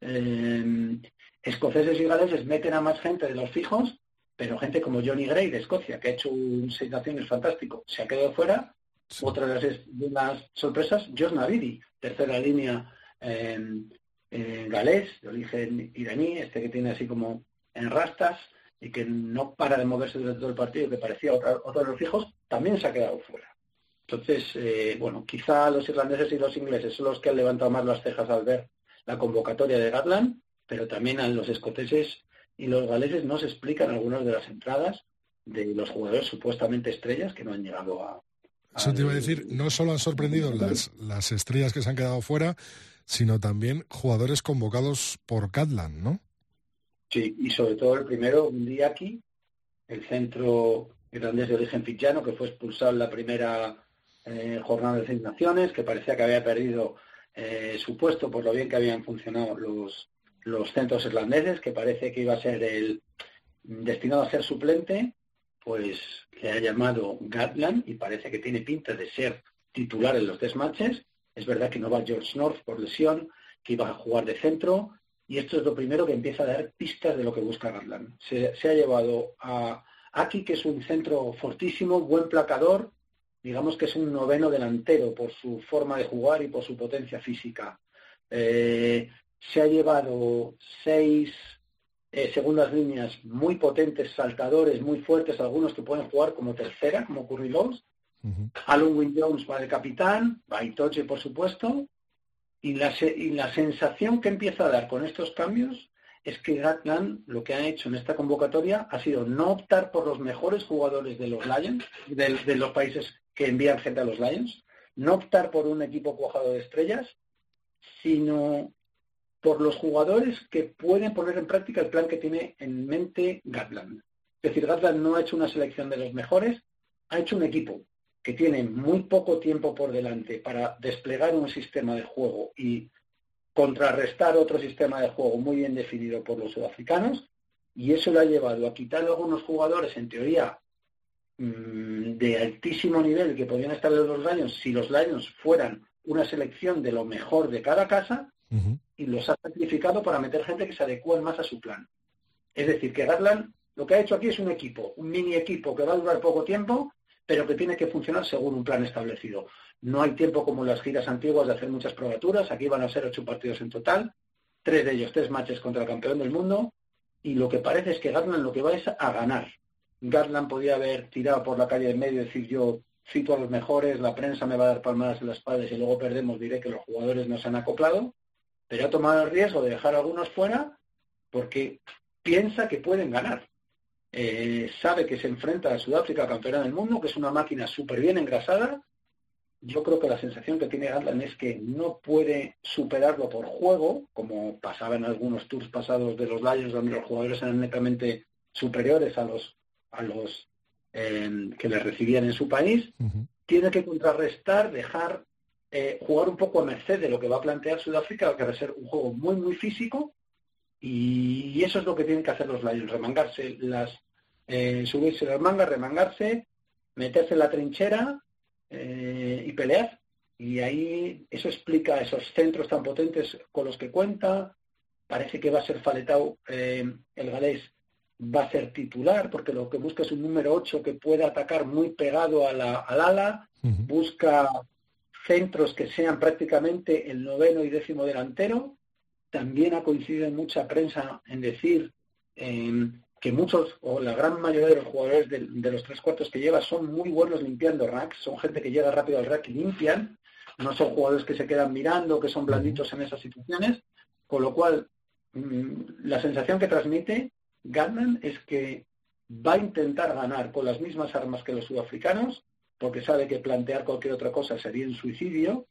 Eh, escoceses y galeses meten a más gente de los fijos, pero gente como Johnny Gray de Escocia, que ha hecho un seis naciones fantástico, se ha quedado fuera. Otra de las, sorpresas, Josh Navidi, tercera línea en, galés, de origen iraní, este que tiene así como en rastas y que no para de moverse durante todo el partido, que parecía otro, de los fijos, también se ha quedado fuera. Entonces, eh, bueno, quizá los irlandeses y los ingleses son los que han levantado más las cejas al ver la convocatoria de Gatland, pero también a los escoceses y los galeses no se explican algunas de las entradas de los jugadores supuestamente estrellas que no han llegado a... Eso te iba a decir, no solo han sorprendido las, las estrellas que se han quedado fuera, sino también jugadores convocados por Gatland, ¿no? Sí, y sobre todo el primero, aquí el centro irlandés de origen fitjano, que fue expulsado en la primera eh, jornada de seis naciones, que parecía que había perdido eh, su puesto por lo bien que habían funcionado los, los centros irlandeses, que parece que iba a ser el destinado a ser suplente, pues le ha llamado Gatland y parece que tiene pinta de ser titular en los tres matches. Es verdad que no va George North por lesión, que iba a jugar de centro, y esto es lo primero que empieza a dar pistas de lo que busca Gatland. Se, ha llevado a Aki, que es un centro fortísimo, buen placador, digamos que es un noveno delantero por su forma de jugar y por su potencia física. Eh, se ha llevado seis eh, segundas líneas muy potentes, saltadores muy fuertes, algunos que pueden jugar como tercera, como Curry Lowe's. Alan Wynne Jones va de capitán, va Itoche, por supuesto, y la, y la sensación que empieza a dar con estos cambios es que Gatland lo que ha hecho en esta convocatoria ha sido no optar por los mejores jugadores de los Lions, de, los países que envían gente a los Lions, no optar por un equipo cuajado de estrellas, sino por los jugadores que pueden poner en práctica el plan que tiene en mente Gatland. Es decir, Gatland no ha hecho una selección de los mejores, ha hecho un equipo que tiene muy poco tiempo por delante para desplegar un sistema de juego y contrarrestar otro sistema de juego muy bien definido por los sudafricanos, y eso le ha llevado a quitar a algunos jugadores, en teoría, mm, de altísimo nivel que podían estar en los Lions si los Lions fueran una selección de lo mejor de cada casa, y los ha sacrificado para meter gente que se adecue más a su plan. Es decir, que Gatland lo que ha hecho aquí es un equipo, un mini equipo que va a durar poco tiempo, pero que tiene que funcionar según un plan establecido. No hay tiempo como en las giras antiguas de hacer muchas probaturas, aquí van a ser ocho partidos en total, tres de ellos, tres matches contra el campeón del mundo, y lo que parece es que Gatland lo que va es a ganar. Gatland podía haber tirado por la calle en medio y decir yo cito a los mejores, la prensa me va a dar palmadas en las espaldas y luego perdemos, diré que los jugadores no se han acoplado, pero ha tomado el riesgo de dejar a algunos fuera porque piensa que pueden ganar. Eh, sabe que se enfrenta a Sudáfrica, campeona del mundo, que es una máquina súper bien engrasada. Yo creo que la sensación que tiene Gatland es que no puede superarlo por juego, como pasaba en algunos tours pasados de los Lions, donde los jugadores eran netamente superiores a los, a los em, que le recibían en su país. Tiene que contrarrestar, dejar eh, jugar un poco a merced de lo que va a plantear Sudáfrica, que va a ser un juego muy, muy físico, y eso es lo que tienen que hacer los Lions, remangarse las, eh, subirse las mangas, remangarse, meterse en la trinchera eh, y pelear. Y ahí eso explica esos centros tan potentes con los que cuenta. Parece que va a ser Faletau, eh, el galés va a ser titular, porque lo que busca es un número 8 que pueda atacar muy pegado a la, al ala, busca centros que sean prácticamente el noveno y décimo delantero, también ha coincidido en mucha prensa en decir em, que muchos o la gran mayoría de los jugadores de, los tres cuartos que lleva son muy buenos limpiando racks, son gente que llega rápido al rack y limpian, no son jugadores que se quedan mirando, que son blanditos en esas situaciones, con lo cual mm, la sensación que transmite Gatman es que va a intentar ganar con las mismas armas que los sudafricanos, porque sabe que plantear cualquier otra cosa sería un suicidio,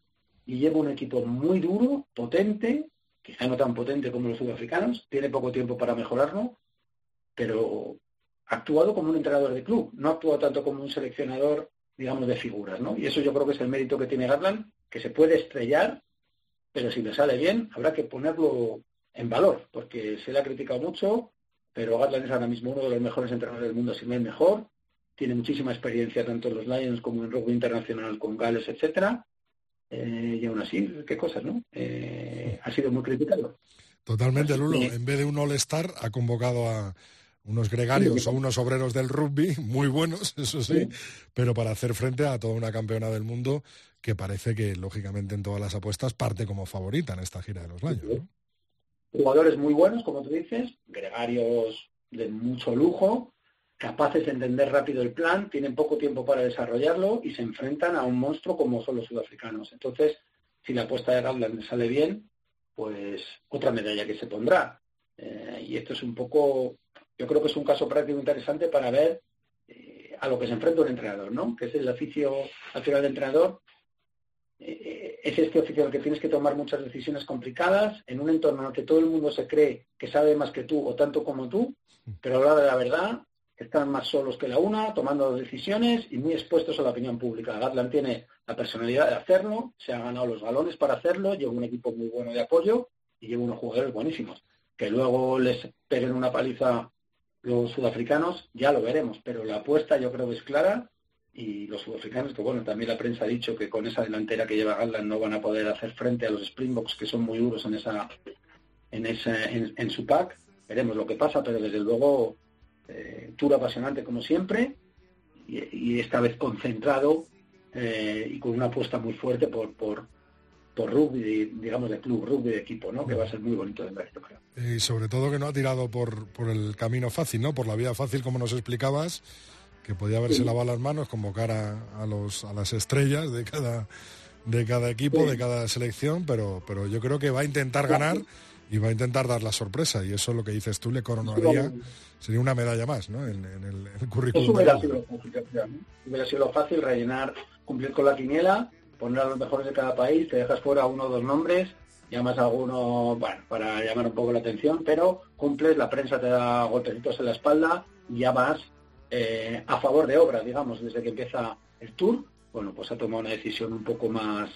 y lleva un equipo muy duro, potente, quizá no tan potente como los sudafricanos, tiene poco tiempo para mejorarlo, pero ha actuado como un entrenador de club, no ha actuado tanto como un seleccionador, digamos, de figuras, ¿no? Y eso yo creo que es el mérito que tiene Gatland, que se puede estrellar, pero si le sale bien, habrá que ponerlo en valor, porque se le ha criticado mucho, pero Gatland es ahora mismo uno de los mejores entrenadores del mundo, si no el mejor, tiene muchísima experiencia tanto en los Lions como en rugby internacional con Gales, etcétera. Eh, y aún así, qué cosas, ¿no? Eh, ha sido muy criticado. Totalmente, Lulo. En vez de un All-Star, ha convocado a unos gregarios o unos obreros del rugby, [laughs] muy buenos, eso sí, pero para hacer frente a toda una campeona del mundo que parece que, lógicamente, en todas las apuestas parte como favorita en esta gira de los Lions. Jugadores muy buenos, como tú dices, gregarios de mucho lujo, capaces de entender rápido el plan, tienen poco tiempo para desarrollarlo y se enfrentan a un monstruo como son los sudafricanos. Entonces, si la apuesta de Gatland sale bien, pues otra medalla que se pondrá. Eh, y esto es un poco, yo creo que es un caso práctico interesante para ver eh, a lo que se enfrenta un entrenador, ¿no? Que es el oficio al final del entrenador. Eh, es este oficio en el que tienes que tomar muchas decisiones complicadas en un entorno en el que todo el mundo se cree que sabe más que tú o tanto como tú, pero a la hora de la verdad están más solos que la una, tomando decisiones y muy expuestos a la opinión pública. Gatland tiene la personalidad de hacerlo, se ha ganado los galones para hacerlo, lleva un equipo muy bueno de apoyo y lleva unos jugadores buenísimos. Que luego les peguen una paliza los sudafricanos, ya lo veremos, pero la apuesta yo creo que es clara y los sudafricanos, que bueno, también la prensa ha dicho que con esa delantera que lleva Gatland no van a poder hacer frente a los Springboks que son muy duros en esa en, su pack. Veremos lo que pasa, pero desde luego eh, tour apasionante como siempre y, esta vez concentrado eh, y con una apuesta muy fuerte por, por, por rugby, digamos, de club, rugby de equipo, ¿no? Que va a ser muy bonito de ver, creo. Y sobre todo que no ha tirado por, por el camino fácil, ¿no? Por la vía fácil, como nos explicabas, que podía haberse lavado las manos, convocar a, a, los, a las estrellas de cada, de cada equipo, de cada selección, pero, pero yo creo que va a intentar ganar y va a intentar dar la sorpresa y eso es lo que dices tú le coronaría sería una medalla más ¿no? en, el, currículum. Eso hubiera sido, hubiera sido fácil rellenar cumplir con la quiniela poner a los mejores de cada país te dejas fuera uno o dos nombres llamas a alguno bueno, para llamar un poco la atención pero cumples la prensa te da golpecitos en la espalda y ya vas eh, a favor de obra digamos desde que empieza el tour. Bueno pues ha tomado una decisión un poco más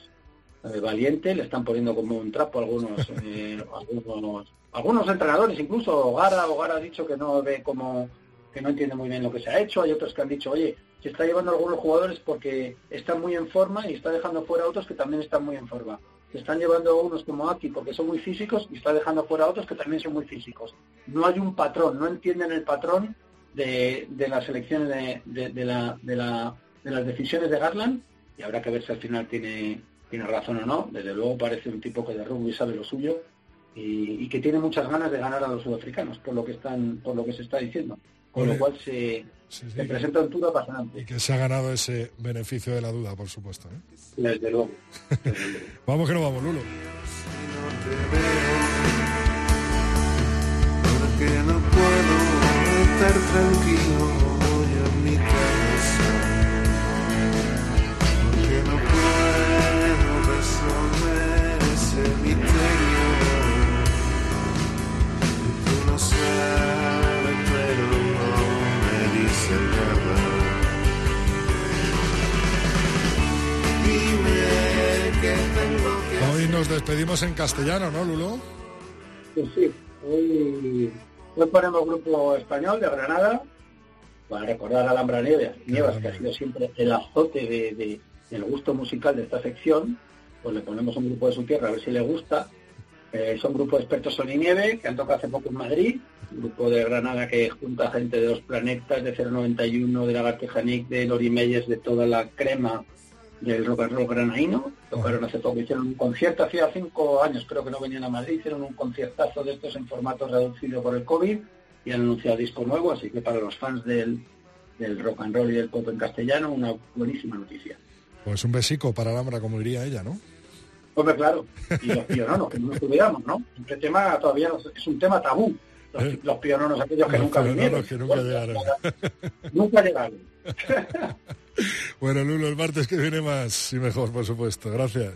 eh, valiente, le están poniendo como un trapo algunos, [laughs] eh, algunos, algunos entrenadores, incluso Gara, Gara ha dicho que no ve como que no entiende muy bien lo que se ha hecho, hay otros que han dicho, oye, se está llevando a algunos jugadores porque están muy en forma y está dejando fuera a otros que también están muy en forma. Se están llevando a unos como Aki porque son muy físicos y está dejando fuera a otros que también son muy físicos. No hay un patrón, no entienden el patrón de, de las elecciones de, de, de, la, de, la, de las decisiones de Garland y habrá que ver si al final tiene tiene razón o no, desde luego parece un tipo que de rugby sabe lo suyo y, que tiene muchas ganas de ganar a los sudafricanos, por lo que están, por lo que se está diciendo. Con lo cual se, presenta un tour apasionante. Y que se ha ganado ese beneficio de la duda, por supuesto. ¿eh? Desde luego. [laughs] vamos que no vamos, Lulo. Porque no puedo estar tranquilo en castellano, ¿no, Lulo? Sí, hoy, hoy ponemos grupo español de Granada para recordar a Alhambra Nieves, Nievas, que ha sido siempre el azote de, del gusto musical de esta sección, pues le ponemos un grupo de su tierra a ver si le gusta. Eh, son grupos de expertos Sol y Nieve que han tocado hace poco en Madrid, un grupo de Granada que junta gente de los planetas, de 091, de la Nick, de Lori Meyers, de toda la crema del rock and roll granaíno. Tocaron hace poco, hicieron un concierto, hacía cinco años creo que no venían a Madrid, hicieron un conciertazo de estos en formato reducido por el COVID y han anunciado disco nuevo, así que para los fans del, del rock and roll y del pop en castellano, una buenísima noticia. Pues un besico para Alhambra, como diría ella, ¿no? Hombre, claro, y los [laughs] piononos, que no nos tuviéramos, ¿no? Este tema todavía es un tema tabú. Los, ¿Eh? los piononos, aquellos que nunca vinieron. Que nunca llegaron. nunca llegaron. [laughs] bueno, Lulo, el martes que viene más y mejor, por supuesto. Gracias.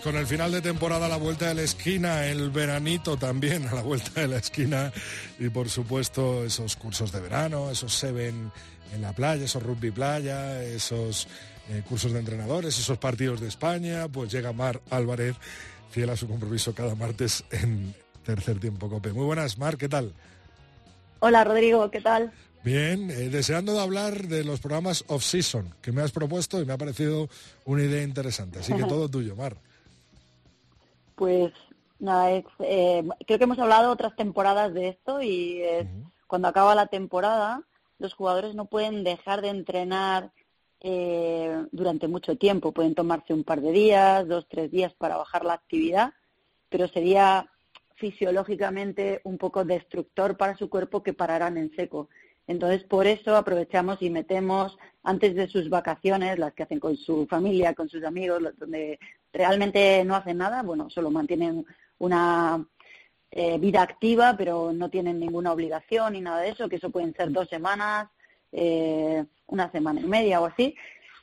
Pues con el final de temporada a la vuelta de la esquina, el veranito también a la vuelta de la esquina y por supuesto esos cursos de verano, esos seven en la playa, esos rugby playa, esos eh, cursos de entrenadores, esos partidos de España, pues llega Mar Álvarez, fiel a su compromiso cada martes en tercer tiempo Cope. Muy buenas, Mar, ¿qué tal? Hola Rodrigo, ¿qué tal? Bien, eh, deseando de hablar de los programas off-season que me has propuesto y me ha parecido una idea interesante. Así que [laughs] todo tuyo, Mar. Pues nada, eh, creo que hemos hablado otras temporadas de esto y cuando acaba la temporada los jugadores no pueden dejar de entrenar eh, durante mucho tiempo. Pueden tomarse un par de días, dos, tres días para bajar la actividad, pero sería fisiológicamente un poco destructor para su cuerpo que pararan en seco. Entonces, por eso aprovechamos y metemos antes de sus vacaciones, las que hacen con su familia, con sus amigos, donde realmente no hacen nada, bueno, solo mantienen una eh, vida activa, pero no tienen ninguna obligación ni nada de eso, que eso pueden ser dos semanas, eh, una semana y media o así.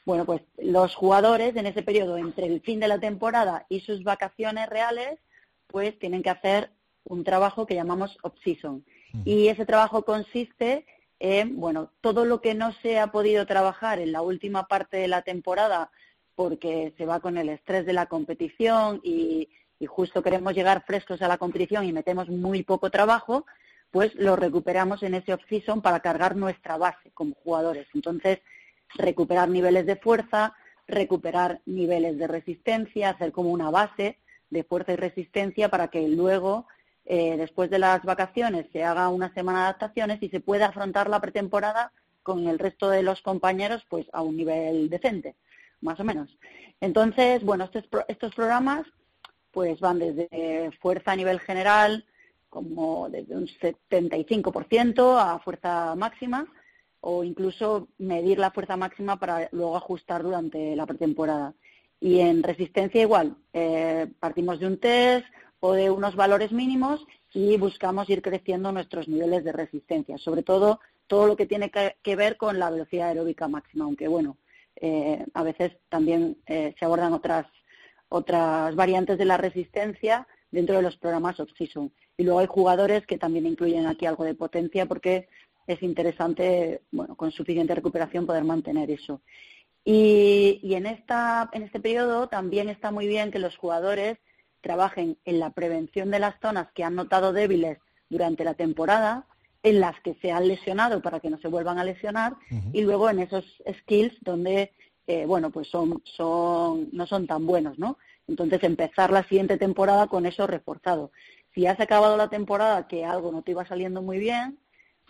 Bueno, pues los jugadores en ese periodo entre el fin de la temporada y sus vacaciones reales, pues tienen que hacer un trabajo que llamamos off-season. Y ese trabajo consiste en, bueno, todo lo que no se ha podido trabajar en la última parte de la temporada porque se va con el estrés de la competición y, justo queremos llegar frescos a la competición y metemos muy poco trabajo, pues lo recuperamos en ese off-season para cargar nuestra base como jugadores. Entonces, recuperar niveles de fuerza, recuperar niveles de resistencia, hacer como una base de fuerza y resistencia para que luego eh, después de las vacaciones se haga una semana de adaptaciones y se pueda afrontar la pretemporada con el resto de los compañeros pues a un nivel decente, más o menos. Entonces, bueno, estos, estos programas pues van desde fuerza a nivel general, como desde un 75% a fuerza máxima, o incluso medir la fuerza máxima para luego ajustar durante la pretemporada. Y en resistencia igual, eh, partimos de un test, o de unos valores mínimos y buscamos ir creciendo nuestros niveles de resistencia, sobre todo todo lo que tiene que, ver con la velocidad aeróbica máxima, aunque bueno, eh, a veces también eh, se abordan otras otras variantes de la resistencia dentro de los programas off-season. Y luego hay jugadores que también incluyen aquí algo de potencia porque es interesante, bueno, con suficiente recuperación poder mantener eso. Y, y en, esta, en este periodo también está muy bien que los jugadores trabajen en la prevención de las zonas que han notado débiles durante la temporada, en las que se han lesionado para que no se vuelvan a lesionar, y luego en esos skills donde, eh, bueno, pues son, son, no son tan buenos, ¿no? Entonces empezar la siguiente temporada con eso reforzado. Si has acabado la temporada que algo no te iba saliendo muy bien,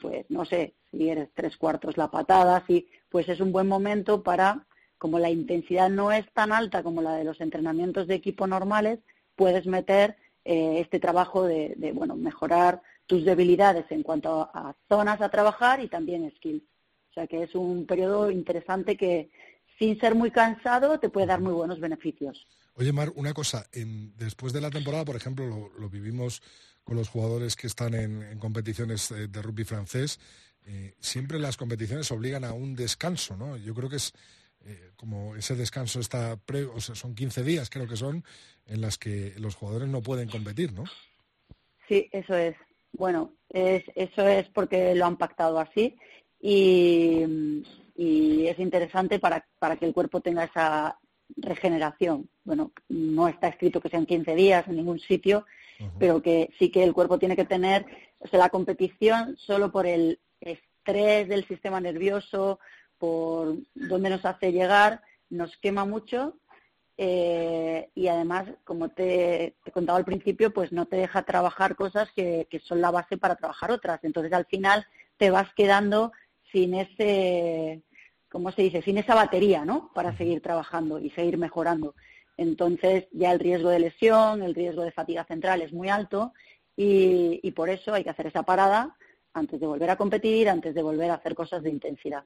pues no sé, si eres tres cuartos la patada, si, pues es un buen momento para, como la intensidad no es tan alta como la de los entrenamientos de equipo normales, puedes meter eh, este trabajo de, bueno, mejorar tus debilidades en cuanto a, zonas a trabajar y también skills. O sea que es un periodo interesante que sin ser muy cansado te puede dar muy buenos beneficios. Oye, Mar, una cosa, después de la temporada, por ejemplo, lo, vivimos con los jugadores que están en, competiciones de, rugby francés, eh, siempre las competiciones obligan a un descanso, ¿no? Yo creo que es eh, como ese descanso está, pre, o sea, son 15 días, creo que son, en las que los jugadores no pueden competir, ¿no? Sí, eso es. Bueno, es, eso es porque lo han pactado así y, es interesante para, para que el cuerpo tenga esa regeneración. Bueno, no está escrito que sean 15 días en ningún sitio, pero que sí que el cuerpo tiene que tener, o sea, la competición solo por el estrés del sistema nervioso, por dónde nos hace llegar, nos quema mucho eh, y además, como te, he contaba al principio, pues no te deja trabajar cosas que, son la base para trabajar otras. Entonces, al final te vas quedando sin ese, ¿cómo se dice? Sin esa batería, ¿no? Para seguir trabajando y seguir mejorando. Entonces, ya el riesgo de lesión, el riesgo de fatiga central es muy alto y, y por eso hay que hacer esa parada antes de volver a competir, antes de volver a hacer cosas de intensidad.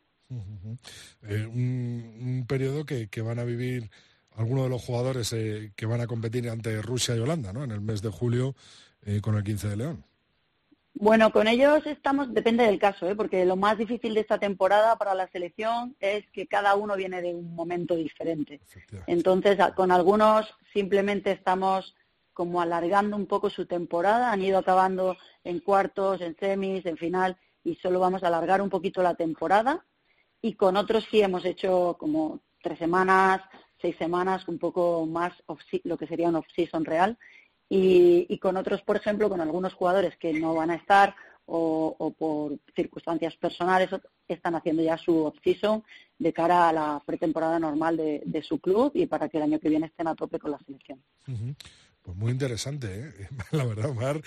Eh, un, periodo que, que, van a vivir algunos de los jugadores eh, que van a competir ante Rusia y Holanda, ¿no? En el mes de julio eh, con el 15 de León. Bueno, con ellos estamos, depende del caso, ¿eh? porque lo más difícil de esta temporada para la selección es que cada uno viene de un momento diferente. Entonces, con algunos simplemente estamos como alargando un poco su temporada, han ido acabando en cuartos, en semis, en final, y solo vamos a alargar un poquito la temporada. Y con otros sí hemos hecho como tres semanas, seis semanas, un poco más lo que sería un off-season real. Y, con otros, por ejemplo, con algunos jugadores que no van a estar o, por circunstancias personales están haciendo ya su off-season de cara a la pretemporada normal de, su club y para que el año que viene estén a tope con la selección. Pues muy interesante, ¿eh? [laughs] la verdad, Mar.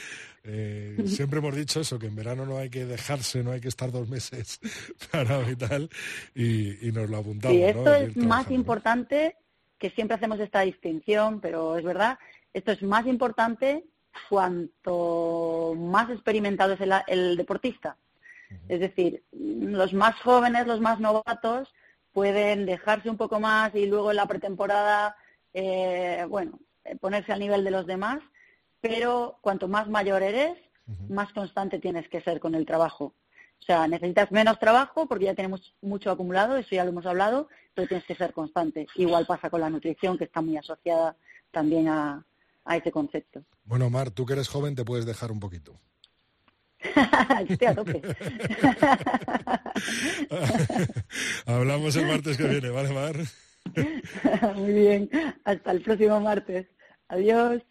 Eh, siempre hemos dicho eso, que en verano no hay que dejarse, no hay que estar dos meses [laughs] para y tal, y, nos lo apuntamos. Y esto es más importante, que siempre hacemos esta distinción, pero es verdad, esto es más importante cuanto más experimentado es el, deportista. Es decir, los más jóvenes, los más novatos, pueden dejarse un poco más y luego en la pretemporada, eh, bueno, eh, ponerse al nivel de los demás, pero cuanto más mayor eres, más constante tienes que ser con el trabajo. O sea, necesitas menos trabajo porque ya tenemos mucho acumulado, eso ya lo hemos hablado, pero tienes que ser constante. Igual pasa con la nutrición, que está muy asociada también a, a ese concepto. Bueno, Mar, tú que eres joven te puedes dejar un poquito. [laughs] Estoy a tope. [laughs] Hablamos el martes que viene, ¿vale, Mar? [laughs] Muy bien. Hasta el próximo martes. Adiós.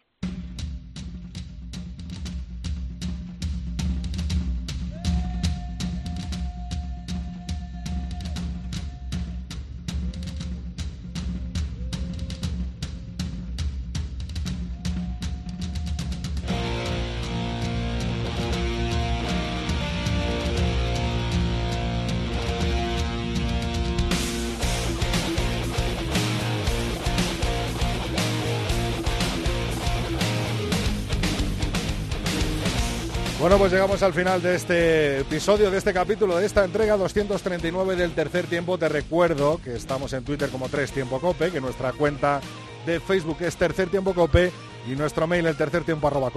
Bueno, pues llegamos al final de este episodio, de este capítulo, de esta entrega 239 del tercer tiempo. Te recuerdo que estamos en Twitter como Tres Tiempo Cope, que nuestra cuenta de Facebook es Tercer Tiempo Cope y nuestro mail el tercer tiempo arroba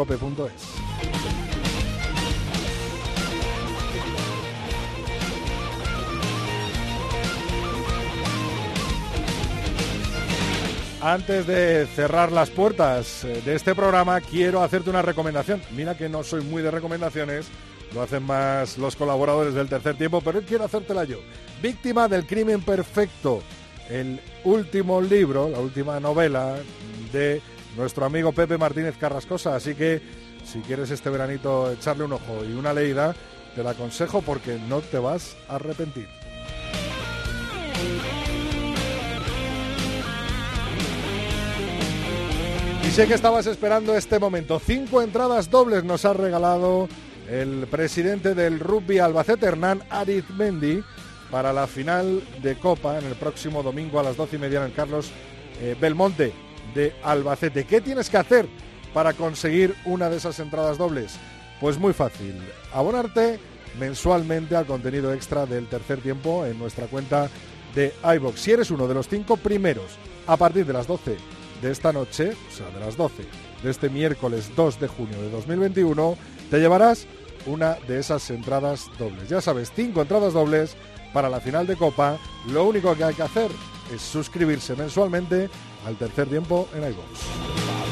Antes de cerrar las puertas eh, de este programa, quiero hacerte una recomendación. Mira que no soy muy de recomendaciones, lo hacen más los colaboradores del tercer tiempo, pero quiero hacértela yo. Víctima del crimen perfecto, el último libro, la última novela de nuestro amigo Pepe Martínez Carrascosa. Así que si quieres este veranito echarle un ojo y una leída, te la aconsejo porque no te vas a arrepentir. Y sé que estabas esperando este momento. Cinco entradas dobles nos ha regalado el presidente del rugby Albacete, Hernán Arizmendi, para la final de Copa en el próximo domingo a las doce y media en Carlos eh, Belmonte de Albacete. ¿Qué tienes que hacer para conseguir una de esas entradas dobles? Pues muy fácil. Abonarte mensualmente al contenido extra del tercer tiempo en nuestra cuenta de iBox. Si eres uno de los cinco primeros a partir de las 12 de esta noche, o sea, de las 12 de este miércoles 2 de junio de 2021, te llevarás una de esas entradas dobles. Ya sabes, cinco entradas dobles para la final de Copa. Lo único que hay que hacer es suscribirse mensualmente al tercer tiempo en iVoox.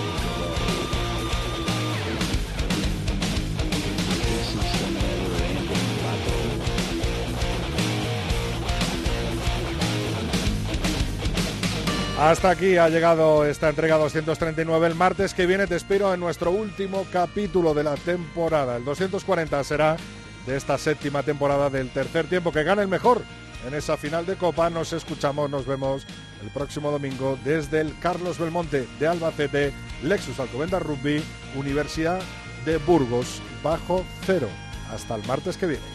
Hasta aquí ha llegado esta entrega 239. El martes que viene te espero en nuestro último capítulo de la temporada. El 240 será de esta séptima temporada del tercer tiempo. Que gane el mejor en esa final de Copa. Nos escuchamos, nos vemos el próximo domingo desde el Carlos Belmonte de Albacete, Lexus Alcobendas Rugby, Universidad de Burgos, bajo cero. Hasta el martes que viene.